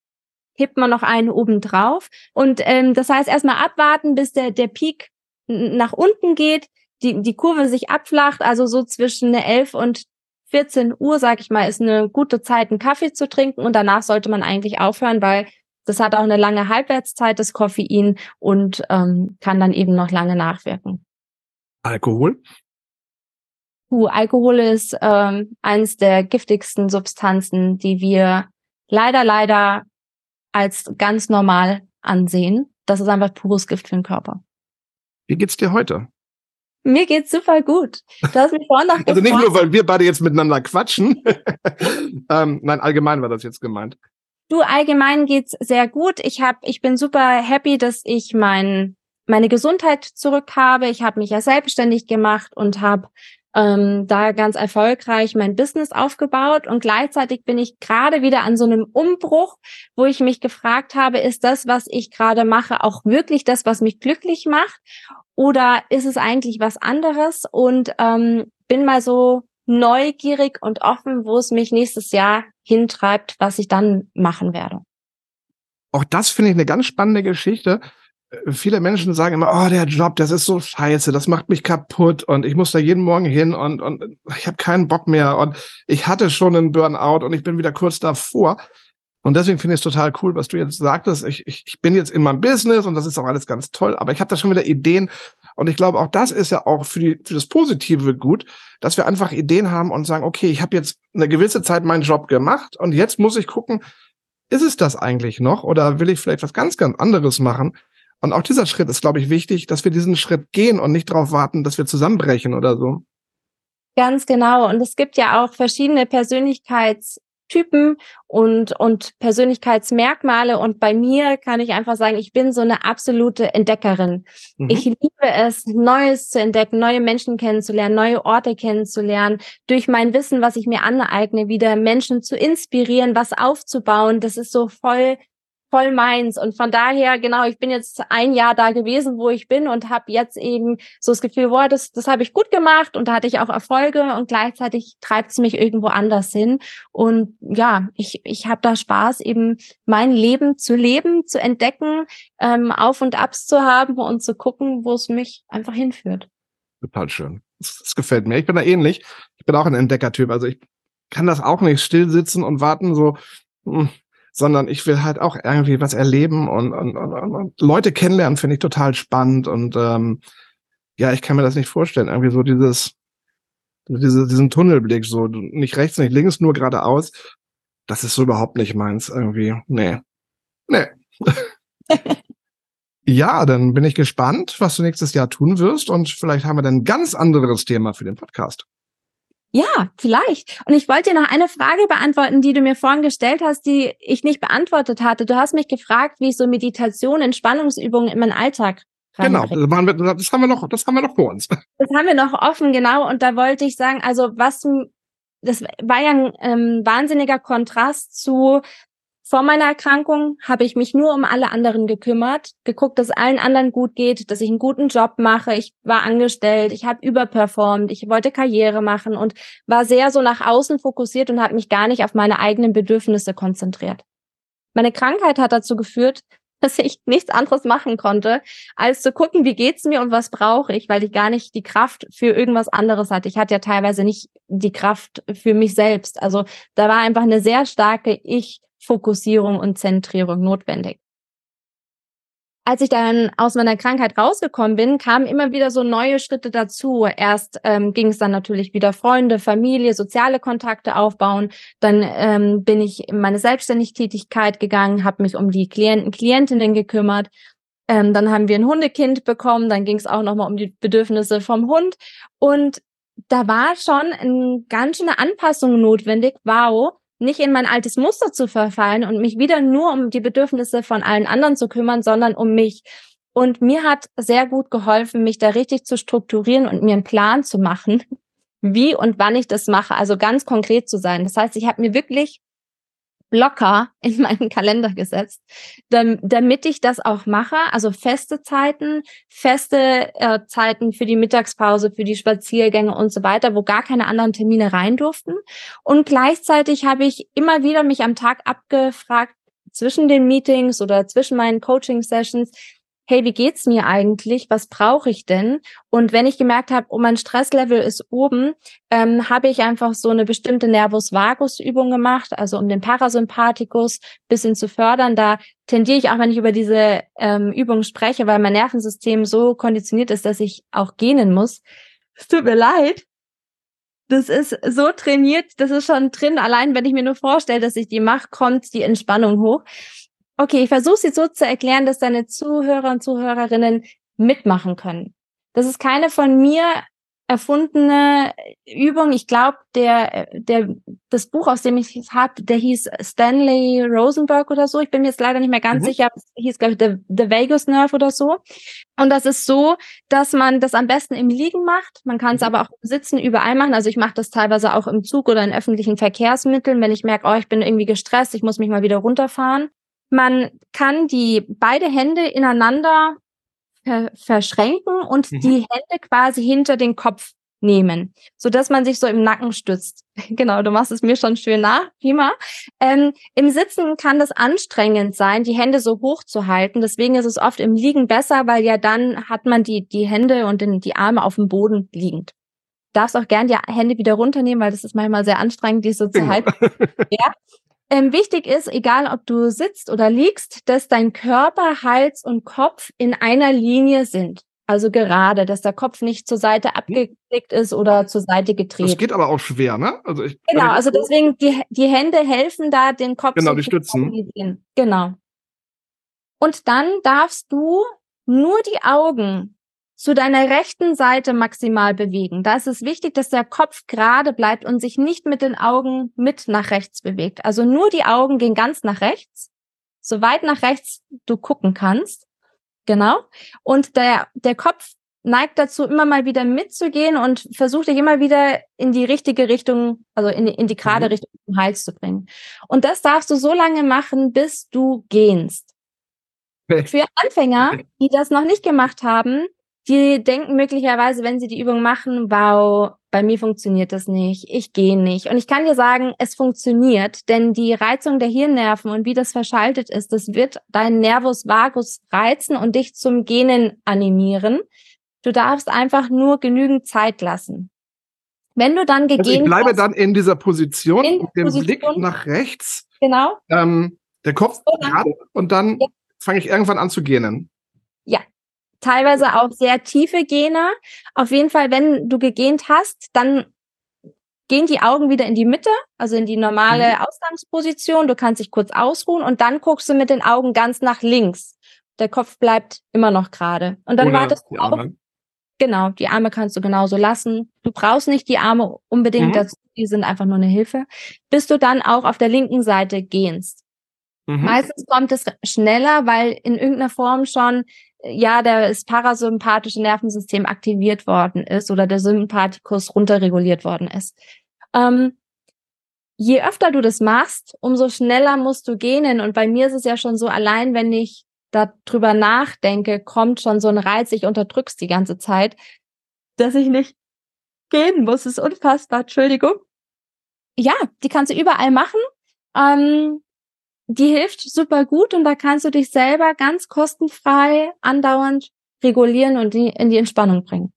hebt man noch einen oben drauf. Und ähm, das heißt erstmal abwarten, bis der, der Peak nach unten geht, die, die Kurve sich abflacht, also so zwischen 11 und 14 Uhr, sag ich mal, ist eine gute Zeit, einen Kaffee zu trinken und danach sollte man eigentlich aufhören, weil das hat auch eine lange Halbwertszeit, das Koffein und ähm, kann dann eben noch lange nachwirken. Alkohol? Uh, Alkohol ist ähm, eines der giftigsten Substanzen, die wir leider, leider als ganz normal ansehen. Das ist einfach pures Gift für den Körper. Wie geht's dir heute? Mir geht's super gut. Du hast mich vorhin noch Also nicht nur, weil wir beide jetzt miteinander quatschen. ähm, nein, allgemein war das jetzt gemeint. Du, allgemein geht's sehr gut. Ich hab, ich bin super happy, dass ich mein, meine Gesundheit zurück habe. Ich habe mich ja selbstständig gemacht und habe ähm, da ganz erfolgreich mein Business aufgebaut und gleichzeitig bin ich gerade wieder an so einem Umbruch, wo ich mich gefragt habe, ist das, was ich gerade mache, auch wirklich das, was mich glücklich macht oder ist es eigentlich was anderes und ähm, bin mal so neugierig und offen, wo es mich nächstes Jahr hintreibt, was ich dann machen werde. Auch das finde ich eine ganz spannende Geschichte viele Menschen sagen immer, oh, der Job, das ist so scheiße, das macht mich kaputt und ich muss da jeden Morgen hin und, und ich habe keinen Bock mehr und ich hatte schon einen Burnout und ich bin wieder kurz davor. Und deswegen finde ich es total cool, was du jetzt sagtest. Ich, ich, ich bin jetzt in meinem Business und das ist auch alles ganz toll, aber ich habe da schon wieder Ideen. Und ich glaube, auch das ist ja auch für, die, für das Positive gut, dass wir einfach Ideen haben und sagen, okay, ich habe jetzt eine gewisse Zeit meinen Job gemacht und jetzt muss ich gucken, ist es das eigentlich noch oder will ich vielleicht was ganz, ganz anderes machen? Und auch dieser Schritt ist, glaube ich, wichtig, dass wir diesen Schritt gehen und nicht darauf warten, dass wir zusammenbrechen oder so. Ganz genau. Und es gibt ja auch verschiedene Persönlichkeitstypen und, und Persönlichkeitsmerkmale. Und bei mir kann ich einfach sagen, ich bin so eine absolute Entdeckerin. Mhm. Ich liebe es, Neues zu entdecken, neue Menschen kennenzulernen, neue Orte kennenzulernen, durch mein Wissen, was ich mir aneigne, wieder Menschen zu inspirieren, was aufzubauen. Das ist so voll voll meins. Und von daher, genau, ich bin jetzt ein Jahr da gewesen, wo ich bin und habe jetzt eben so das Gefühl, boah, das, das habe ich gut gemacht und da hatte ich auch Erfolge und gleichzeitig treibt es mich irgendwo anders hin. Und ja, ich, ich habe da Spaß, eben mein Leben zu leben, zu entdecken, ähm, Auf und Abs zu haben und zu gucken, wo es mich einfach hinführt. Total schön. Das, das gefällt mir. Ich bin da ähnlich. Ich bin auch ein Entdeckertyp. Also ich kann das auch nicht still sitzen und warten, so, hm, sondern ich will halt auch irgendwie was erleben und, und, und, und Leute kennenlernen, finde ich total spannend. Und ähm, ja, ich kann mir das nicht vorstellen. Irgendwie so dieses, diese, diesen Tunnelblick, so nicht rechts, nicht links, nur geradeaus. Das ist so überhaupt nicht meins irgendwie. Nee. Nee. ja, dann bin ich gespannt, was du nächstes Jahr tun wirst. Und vielleicht haben wir dann ein ganz anderes Thema für den Podcast. Ja, vielleicht. Und ich wollte dir noch eine Frage beantworten, die du mir vorhin gestellt hast, die ich nicht beantwortet hatte. Du hast mich gefragt, wie ich so Meditation, Entspannungsübungen in meinen Alltag Genau, das, waren wir, das haben wir noch, das haben wir noch vor uns. Das haben wir noch offen, genau. Und da wollte ich sagen, also was, das war ja ein ähm, wahnsinniger Kontrast zu vor meiner Erkrankung habe ich mich nur um alle anderen gekümmert, geguckt, dass allen anderen gut geht, dass ich einen guten Job mache. Ich war angestellt, ich habe überperformt, ich wollte Karriere machen und war sehr so nach außen fokussiert und habe mich gar nicht auf meine eigenen Bedürfnisse konzentriert. Meine Krankheit hat dazu geführt, dass ich nichts anderes machen konnte, als zu gucken, wie geht's mir und was brauche ich, weil ich gar nicht die Kraft für irgendwas anderes hatte. Ich hatte ja teilweise nicht die Kraft für mich selbst. Also da war einfach eine sehr starke Ich Fokussierung und Zentrierung notwendig. Als ich dann aus meiner Krankheit rausgekommen bin, kamen immer wieder so neue Schritte dazu. Erst ähm, ging es dann natürlich wieder Freunde, Familie, soziale Kontakte aufbauen. Dann ähm, bin ich in meine Selbstständigkeit gegangen, habe mich um die Klienten, Klientinnen gekümmert. Ähm, dann haben wir ein Hundekind bekommen, dann ging es auch nochmal um die Bedürfnisse vom Hund. Und da war schon eine ganz schöne Anpassung notwendig. Wow, nicht in mein altes Muster zu verfallen und mich wieder nur um die Bedürfnisse von allen anderen zu kümmern, sondern um mich. Und mir hat sehr gut geholfen, mich da richtig zu strukturieren und mir einen Plan zu machen, wie und wann ich das mache. Also ganz konkret zu sein. Das heißt, ich habe mir wirklich Blocker in meinen Kalender gesetzt, damit ich das auch mache. Also feste Zeiten, feste äh, Zeiten für die Mittagspause, für die Spaziergänge und so weiter, wo gar keine anderen Termine rein durften. Und gleichzeitig habe ich immer wieder mich am Tag abgefragt, zwischen den Meetings oder zwischen meinen Coaching-Sessions, hey, wie geht's mir eigentlich? Was brauche ich denn? Und wenn ich gemerkt habe, oh, mein Stresslevel ist oben, ähm, habe ich einfach so eine bestimmte Nervus vagus Übung gemacht, also um den Parasympathikus bisschen zu fördern. Da tendiere ich auch, wenn ich über diese ähm, Übung spreche, weil mein Nervensystem so konditioniert ist, dass ich auch gähnen muss. Es tut mir leid. Das ist so trainiert, das ist schon drin. Allein wenn ich mir nur vorstelle, dass ich die mache, kommt die Entspannung hoch. Okay, ich versuche sie so zu erklären, dass deine Zuhörer und Zuhörerinnen mitmachen können. Das ist keine von mir erfundene Übung. Ich glaube, der, der, das Buch, aus dem ich es habe, der hieß Stanley Rosenberg oder so. Ich bin mir jetzt leider nicht mehr ganz mhm. sicher. Es hieß, glaube ich, The, The Vagus Nerve oder so. Und das ist so, dass man das am besten im Liegen macht. Man kann es mhm. aber auch im Sitzen überall machen. Also ich mache das teilweise auch im Zug oder in öffentlichen Verkehrsmitteln, wenn ich merke, oh, ich bin irgendwie gestresst, ich muss mich mal wieder runterfahren. Man kann die beide Hände ineinander ver verschränken und mhm. die Hände quasi hinter den Kopf nehmen, so dass man sich so im Nacken stützt. genau, du machst es mir schon schön nach, prima. Ähm, Im Sitzen kann das anstrengend sein, die Hände so hoch zu halten. Deswegen ist es oft im Liegen besser, weil ja dann hat man die die Hände und den, die Arme auf dem Boden liegend. Darfst auch gern die Hände wieder runternehmen, weil das ist manchmal sehr anstrengend, die so zu genau. halten. ja. Ähm, wichtig ist, egal ob du sitzt oder liegst, dass dein Körper, Hals und Kopf in einer Linie sind. Also gerade, dass der Kopf nicht zur Seite hm. abgeklickt ist oder zur Seite gedreht. Das geht aber auch schwer, ne? Also ich, genau, also deswegen die, die Hände helfen da, den Kopf genau, die stützen. Genau. Und dann darfst du nur die Augen zu deiner rechten Seite maximal bewegen. Da ist es wichtig, dass der Kopf gerade bleibt und sich nicht mit den Augen mit nach rechts bewegt. Also nur die Augen gehen ganz nach rechts, so weit nach rechts du gucken kannst. Genau. Und der, der Kopf neigt dazu, immer mal wieder mitzugehen und versucht dich immer wieder in die richtige Richtung, also in, in die gerade mhm. Richtung zum Hals zu bringen. Und das darfst du so lange machen, bis du gehst. Für Anfänger, die das noch nicht gemacht haben, die denken möglicherweise, wenn sie die Übung machen, wow, bei mir funktioniert das nicht, ich gehe nicht. Und ich kann dir sagen, es funktioniert, denn die Reizung der Hirnnerven und wie das verschaltet ist, das wird deinen Nervus vagus reizen und dich zum Genen animieren. Du darfst einfach nur genügend Zeit lassen. Wenn du dann gegeben also ich bleibe hast, dann in dieser Position, in mit dem Position, Blick nach rechts. Genau. Ähm, der Kopf gerade und dann ja. fange ich irgendwann an zu gähnen. Teilweise auch sehr tiefe Gene. Auf jeden Fall, wenn du gegähnt hast, dann gehen die Augen wieder in die Mitte, also in die normale mhm. Ausgangsposition. Du kannst dich kurz ausruhen und dann guckst du mit den Augen ganz nach links. Der Kopf bleibt immer noch gerade. Und dann Oder wartest du auch. Genau, die Arme kannst du genauso lassen. Du brauchst nicht die Arme unbedingt mhm. dazu, die sind einfach nur eine Hilfe. Bis du dann auch auf der linken Seite gehst. Mhm. Meistens kommt es schneller, weil in irgendeiner Form schon ja, das parasympathische Nervensystem aktiviert worden ist oder der Sympathikus runterreguliert worden ist. Ähm, je öfter du das machst, umso schneller musst du gähnen. Und bei mir ist es ja schon so, allein wenn ich darüber nachdenke, kommt schon so ein Reiz, ich unterdrück's die ganze Zeit, dass ich nicht gehen muss. Das ist unfassbar. Entschuldigung. Ja, die kannst du überall machen. Ähm, die hilft super gut und da kannst du dich selber ganz kostenfrei andauernd regulieren und die, in die Entspannung bringen.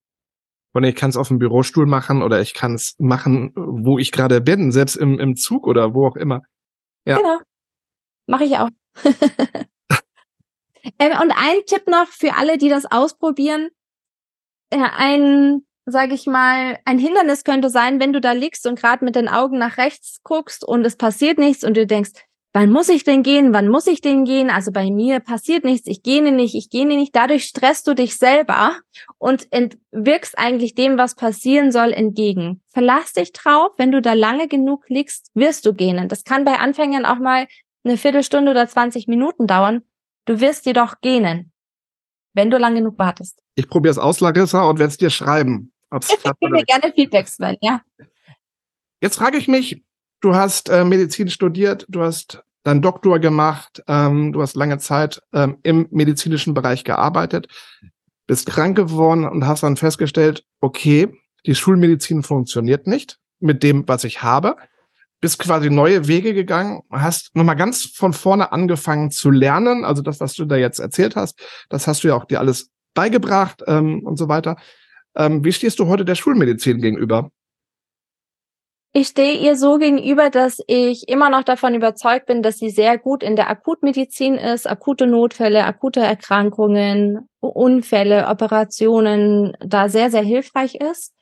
Und ich kann es auf dem Bürostuhl machen oder ich kann es machen, wo ich gerade bin, selbst im, im Zug oder wo auch immer. Ja. Genau. Mache ich auch. ähm, und ein Tipp noch für alle, die das ausprobieren. Äh, ein, sage ich mal, ein Hindernis könnte sein, wenn du da liegst und gerade mit den Augen nach rechts guckst und es passiert nichts und du denkst, wann muss ich denn gehen, wann muss ich denn gehen? Also bei mir passiert nichts, ich gehe nicht, ich gehe nicht. Dadurch stresst du dich selber und wirkst eigentlich dem, was passieren soll, entgegen. Verlass dich drauf, wenn du da lange genug liegst, wirst du gehen. Das kann bei Anfängern auch mal eine Viertelstunde oder 20 Minuten dauern. Du wirst jedoch gähnen, wenn du lang genug wartest. Ich probiere es aus, Larissa, und werde es dir schreiben. Ich gebe mir gerne Feedback, Sven, ja. Jetzt frage ich mich, du hast äh, Medizin studiert, du hast deinen Doktor gemacht, ähm, du hast lange Zeit ähm, im medizinischen Bereich gearbeitet, bist krank geworden und hast dann festgestellt, okay, die Schulmedizin funktioniert nicht mit dem, was ich habe. Bist quasi neue Wege gegangen, hast nochmal ganz von vorne angefangen zu lernen. Also das, was du da jetzt erzählt hast, das hast du ja auch dir alles beigebracht ähm, und so weiter. Ähm, wie stehst du heute der Schulmedizin gegenüber? Ich stehe ihr so gegenüber, dass ich immer noch davon überzeugt bin, dass sie sehr gut in der Akutmedizin ist, akute Notfälle, akute Erkrankungen, Unfälle, Operationen, da sehr, sehr hilfreich ist.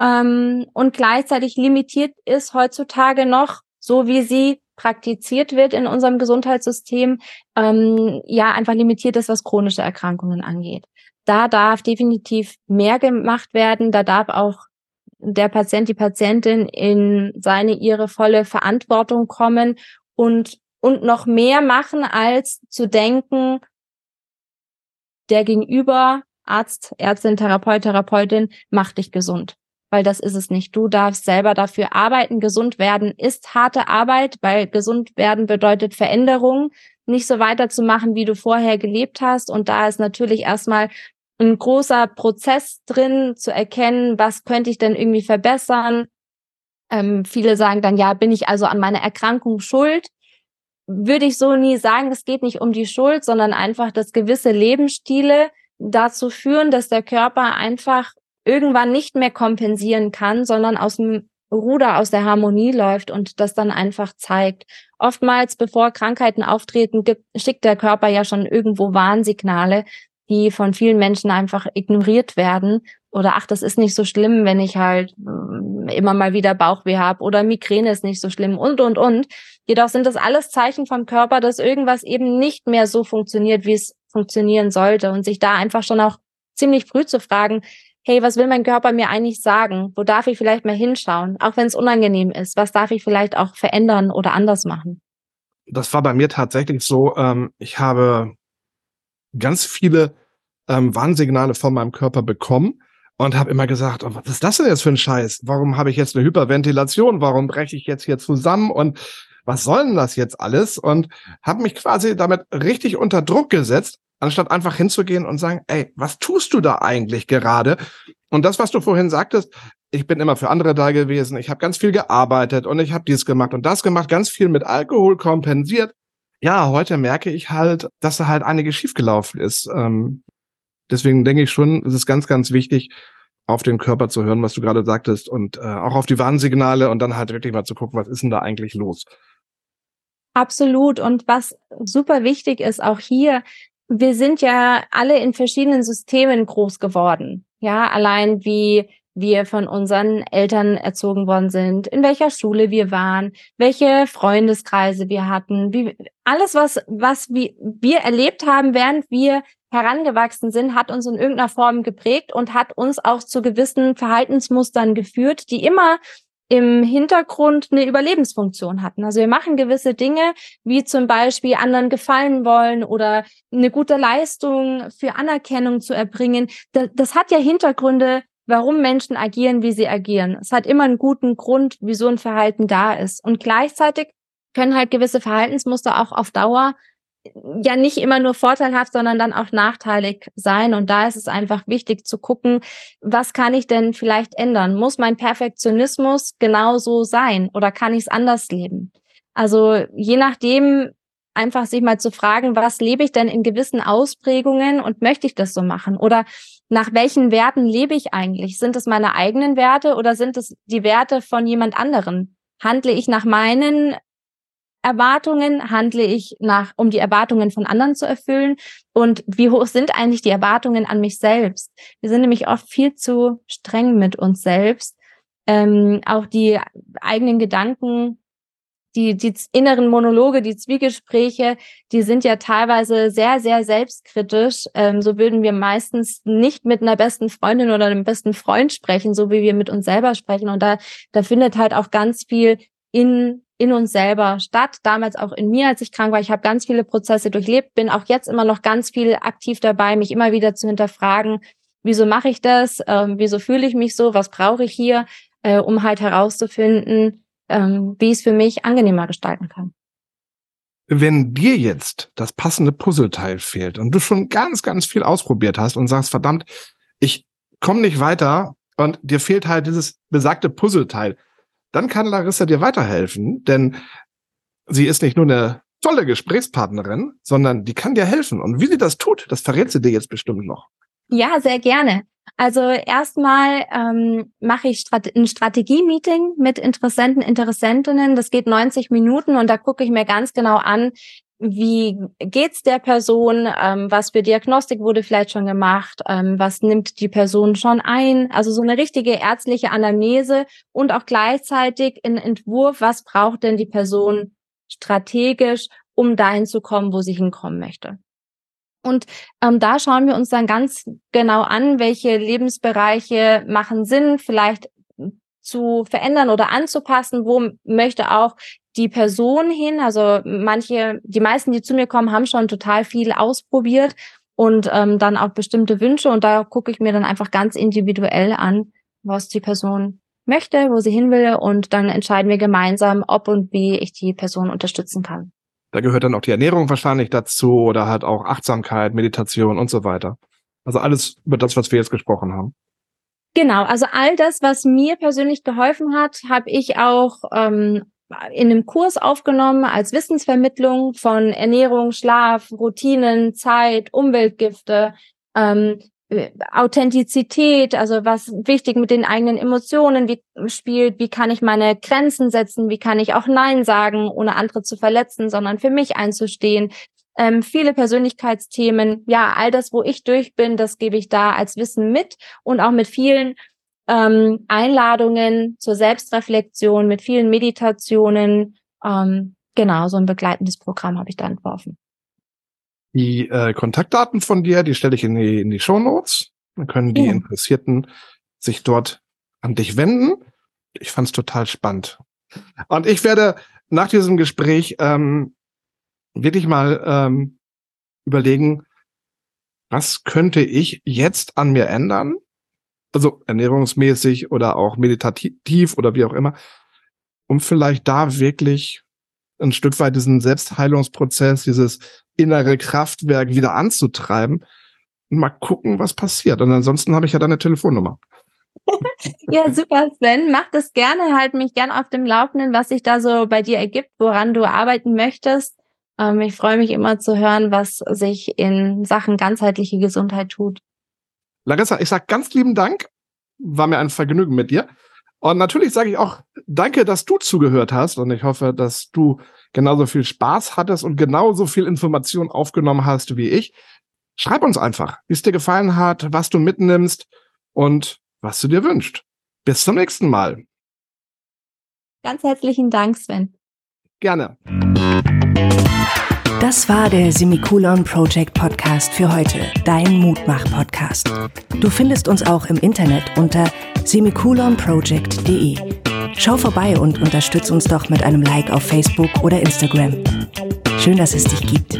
Ähm, und gleichzeitig limitiert ist heutzutage noch, so wie sie praktiziert wird in unserem Gesundheitssystem, ähm, ja, einfach limitiert ist, was chronische Erkrankungen angeht. Da darf definitiv mehr gemacht werden. Da darf auch der Patient, die Patientin in seine, ihre volle Verantwortung kommen und, und noch mehr machen, als zu denken, der Gegenüber, Arzt, Ärztin, Therapeut, Therapeutin, macht dich gesund. Weil das ist es nicht. Du darfst selber dafür arbeiten. Gesund werden ist harte Arbeit, weil gesund werden bedeutet Veränderung, nicht so weiterzumachen, wie du vorher gelebt hast. Und da ist natürlich erstmal ein großer Prozess drin, zu erkennen, was könnte ich denn irgendwie verbessern. Ähm, viele sagen dann, ja, bin ich also an meiner Erkrankung schuld? Würde ich so nie sagen, es geht nicht um die Schuld, sondern einfach, dass gewisse Lebensstile dazu führen, dass der Körper einfach irgendwann nicht mehr kompensieren kann, sondern aus dem Ruder aus der Harmonie läuft und das dann einfach zeigt. Oftmals, bevor Krankheiten auftreten, gibt, schickt der Körper ja schon irgendwo Warnsignale, die von vielen Menschen einfach ignoriert werden. Oder ach, das ist nicht so schlimm, wenn ich halt äh, immer mal wieder Bauchweh habe oder Migräne ist nicht so schlimm und, und, und. Jedoch sind das alles Zeichen vom Körper, dass irgendwas eben nicht mehr so funktioniert, wie es funktionieren sollte. Und sich da einfach schon auch ziemlich früh zu fragen, hey, was will mein Körper mir eigentlich sagen? Wo darf ich vielleicht mal hinschauen? Auch wenn es unangenehm ist, was darf ich vielleicht auch verändern oder anders machen? Das war bei mir tatsächlich so, ähm, ich habe ganz viele ähm, Warnsignale von meinem Körper bekommen und habe immer gesagt, oh, was ist das denn jetzt für ein Scheiß? Warum habe ich jetzt eine Hyperventilation? Warum breche ich jetzt hier zusammen? Und was soll denn das jetzt alles? Und habe mich quasi damit richtig unter Druck gesetzt, anstatt einfach hinzugehen und sagen, ey, was tust du da eigentlich gerade? Und das, was du vorhin sagtest, ich bin immer für andere da gewesen, ich habe ganz viel gearbeitet und ich habe dies gemacht und das gemacht, ganz viel mit Alkohol kompensiert. Ja, heute merke ich halt, dass da halt einiges schiefgelaufen ist. Ähm, deswegen denke ich schon, es ist ganz, ganz wichtig, auf den Körper zu hören, was du gerade sagtest, und äh, auch auf die Warnsignale und dann halt wirklich mal zu gucken, was ist denn da eigentlich los. Absolut. Und was super wichtig ist, auch hier, wir sind ja alle in verschiedenen Systemen groß geworden. Ja, allein wie wir von unseren Eltern erzogen worden sind, in welcher Schule wir waren, welche Freundeskreise wir hatten, wie, alles was, was wir, wir erlebt haben, während wir herangewachsen sind, hat uns in irgendeiner Form geprägt und hat uns auch zu gewissen Verhaltensmustern geführt, die immer im Hintergrund eine Überlebensfunktion hatten. Also wir machen gewisse Dinge, wie zum Beispiel anderen gefallen wollen oder eine gute Leistung für Anerkennung zu erbringen. Das, das hat ja Hintergründe, warum Menschen agieren, wie sie agieren. Es hat immer einen guten Grund, wie so ein Verhalten da ist. Und gleichzeitig können halt gewisse Verhaltensmuster auch auf Dauer ja nicht immer nur vorteilhaft, sondern dann auch nachteilig sein. Und da ist es einfach wichtig zu gucken, was kann ich denn vielleicht ändern? Muss mein Perfektionismus genauso sein oder kann ich es anders leben? Also je nachdem, einfach sich mal zu fragen, was lebe ich denn in gewissen Ausprägungen und möchte ich das so machen? Oder nach welchen Werten lebe ich eigentlich? Sind es meine eigenen Werte oder sind es die Werte von jemand anderen? Handle ich nach meinen Erwartungen handle ich nach, um die Erwartungen von anderen zu erfüllen? Und wie hoch sind eigentlich die Erwartungen an mich selbst? Wir sind nämlich oft viel zu streng mit uns selbst. Ähm, auch die eigenen Gedanken die, die inneren Monologe, die Zwiegespräche, die sind ja teilweise sehr, sehr selbstkritisch. Ähm, so würden wir meistens nicht mit einer besten Freundin oder einem besten Freund sprechen, so wie wir mit uns selber sprechen. Und da, da findet halt auch ganz viel in, in uns selber statt. Damals auch in mir, als ich krank war. Ich habe ganz viele Prozesse durchlebt, bin auch jetzt immer noch ganz viel aktiv dabei, mich immer wieder zu hinterfragen, wieso mache ich das, ähm, wieso fühle ich mich so, was brauche ich hier, äh, um halt herauszufinden, ähm, wie ich es für mich angenehmer gestalten kann. Wenn dir jetzt das passende Puzzleteil fehlt und du schon ganz, ganz viel ausprobiert hast und sagst, verdammt, ich komme nicht weiter und dir fehlt halt dieses besagte Puzzleteil, dann kann Larissa dir weiterhelfen, denn sie ist nicht nur eine tolle Gesprächspartnerin, sondern die kann dir helfen. Und wie sie das tut, das verrät sie dir jetzt bestimmt noch. Ja, sehr gerne. Also erstmal ähm, mache ich Strate ein Strategie-Meeting mit Interessenten, Interessentinnen. Das geht 90 Minuten und da gucke ich mir ganz genau an, wie geht's der Person, ähm, was für Diagnostik wurde vielleicht schon gemacht, ähm, was nimmt die Person schon ein. Also so eine richtige ärztliche Anamnese und auch gleichzeitig ein Entwurf, was braucht denn die Person strategisch, um dahin zu kommen, wo sie hinkommen möchte. Und ähm, da schauen wir uns dann ganz genau an, welche Lebensbereiche machen Sinn, vielleicht zu verändern oder anzupassen, wo möchte auch die Person hin. Also manche, die meisten, die zu mir kommen, haben schon total viel ausprobiert und ähm, dann auch bestimmte Wünsche. Und da gucke ich mir dann einfach ganz individuell an, was die Person möchte, wo sie hin will. Und dann entscheiden wir gemeinsam, ob und wie ich die Person unterstützen kann. Da gehört dann auch die Ernährung wahrscheinlich dazu oder halt auch Achtsamkeit, Meditation und so weiter. Also alles über das, was wir jetzt gesprochen haben. Genau, also all das, was mir persönlich geholfen hat, habe ich auch ähm, in einem Kurs aufgenommen als Wissensvermittlung von Ernährung, Schlaf, Routinen, Zeit, Umweltgifte, ähm, Authentizität, also was wichtig mit den eigenen Emotionen wie, spielt, wie kann ich meine Grenzen setzen, wie kann ich auch Nein sagen, ohne andere zu verletzen, sondern für mich einzustehen. Ähm, viele Persönlichkeitsthemen, ja, all das, wo ich durch bin, das gebe ich da als Wissen mit und auch mit vielen ähm, Einladungen zur Selbstreflexion, mit vielen Meditationen. Ähm, genau, so ein begleitendes Programm habe ich da entworfen. Die äh, Kontaktdaten von dir, die stelle ich in die, in die Show Notes. Dann können die ja. Interessierten sich dort an dich wenden. Ich fand es total spannend. Und ich werde nach diesem Gespräch ähm, wirklich mal ähm, überlegen, was könnte ich jetzt an mir ändern? Also ernährungsmäßig oder auch meditativ oder wie auch immer, um vielleicht da wirklich ein Stück weit diesen Selbstheilungsprozess, dieses innere Kraftwerk wieder anzutreiben. Und mal gucken, was passiert. Und ansonsten habe ich ja deine Telefonnummer. ja, super, Sven. Mach das gerne. Halt mich gerne auf dem Laufenden, was sich da so bei dir ergibt, woran du arbeiten möchtest. Ähm, ich freue mich immer zu hören, was sich in Sachen ganzheitliche Gesundheit tut. Larissa, ich sag ganz lieben Dank. War mir ein Vergnügen mit dir. Und natürlich sage ich auch danke, dass du zugehört hast. Und ich hoffe, dass du genauso viel Spaß hattest und genauso viel Information aufgenommen hast wie ich. Schreib uns einfach, wie es dir gefallen hat, was du mitnimmst und was du dir wünschst. Bis zum nächsten Mal. Ganz herzlichen Dank, Sven. Gerne. Das war der Semikolon Project Podcast für heute, dein Mutmach-Podcast. Du findest uns auch im Internet unter semikolonproject.de. Schau vorbei und unterstütz uns doch mit einem Like auf Facebook oder Instagram. Schön, dass es dich gibt.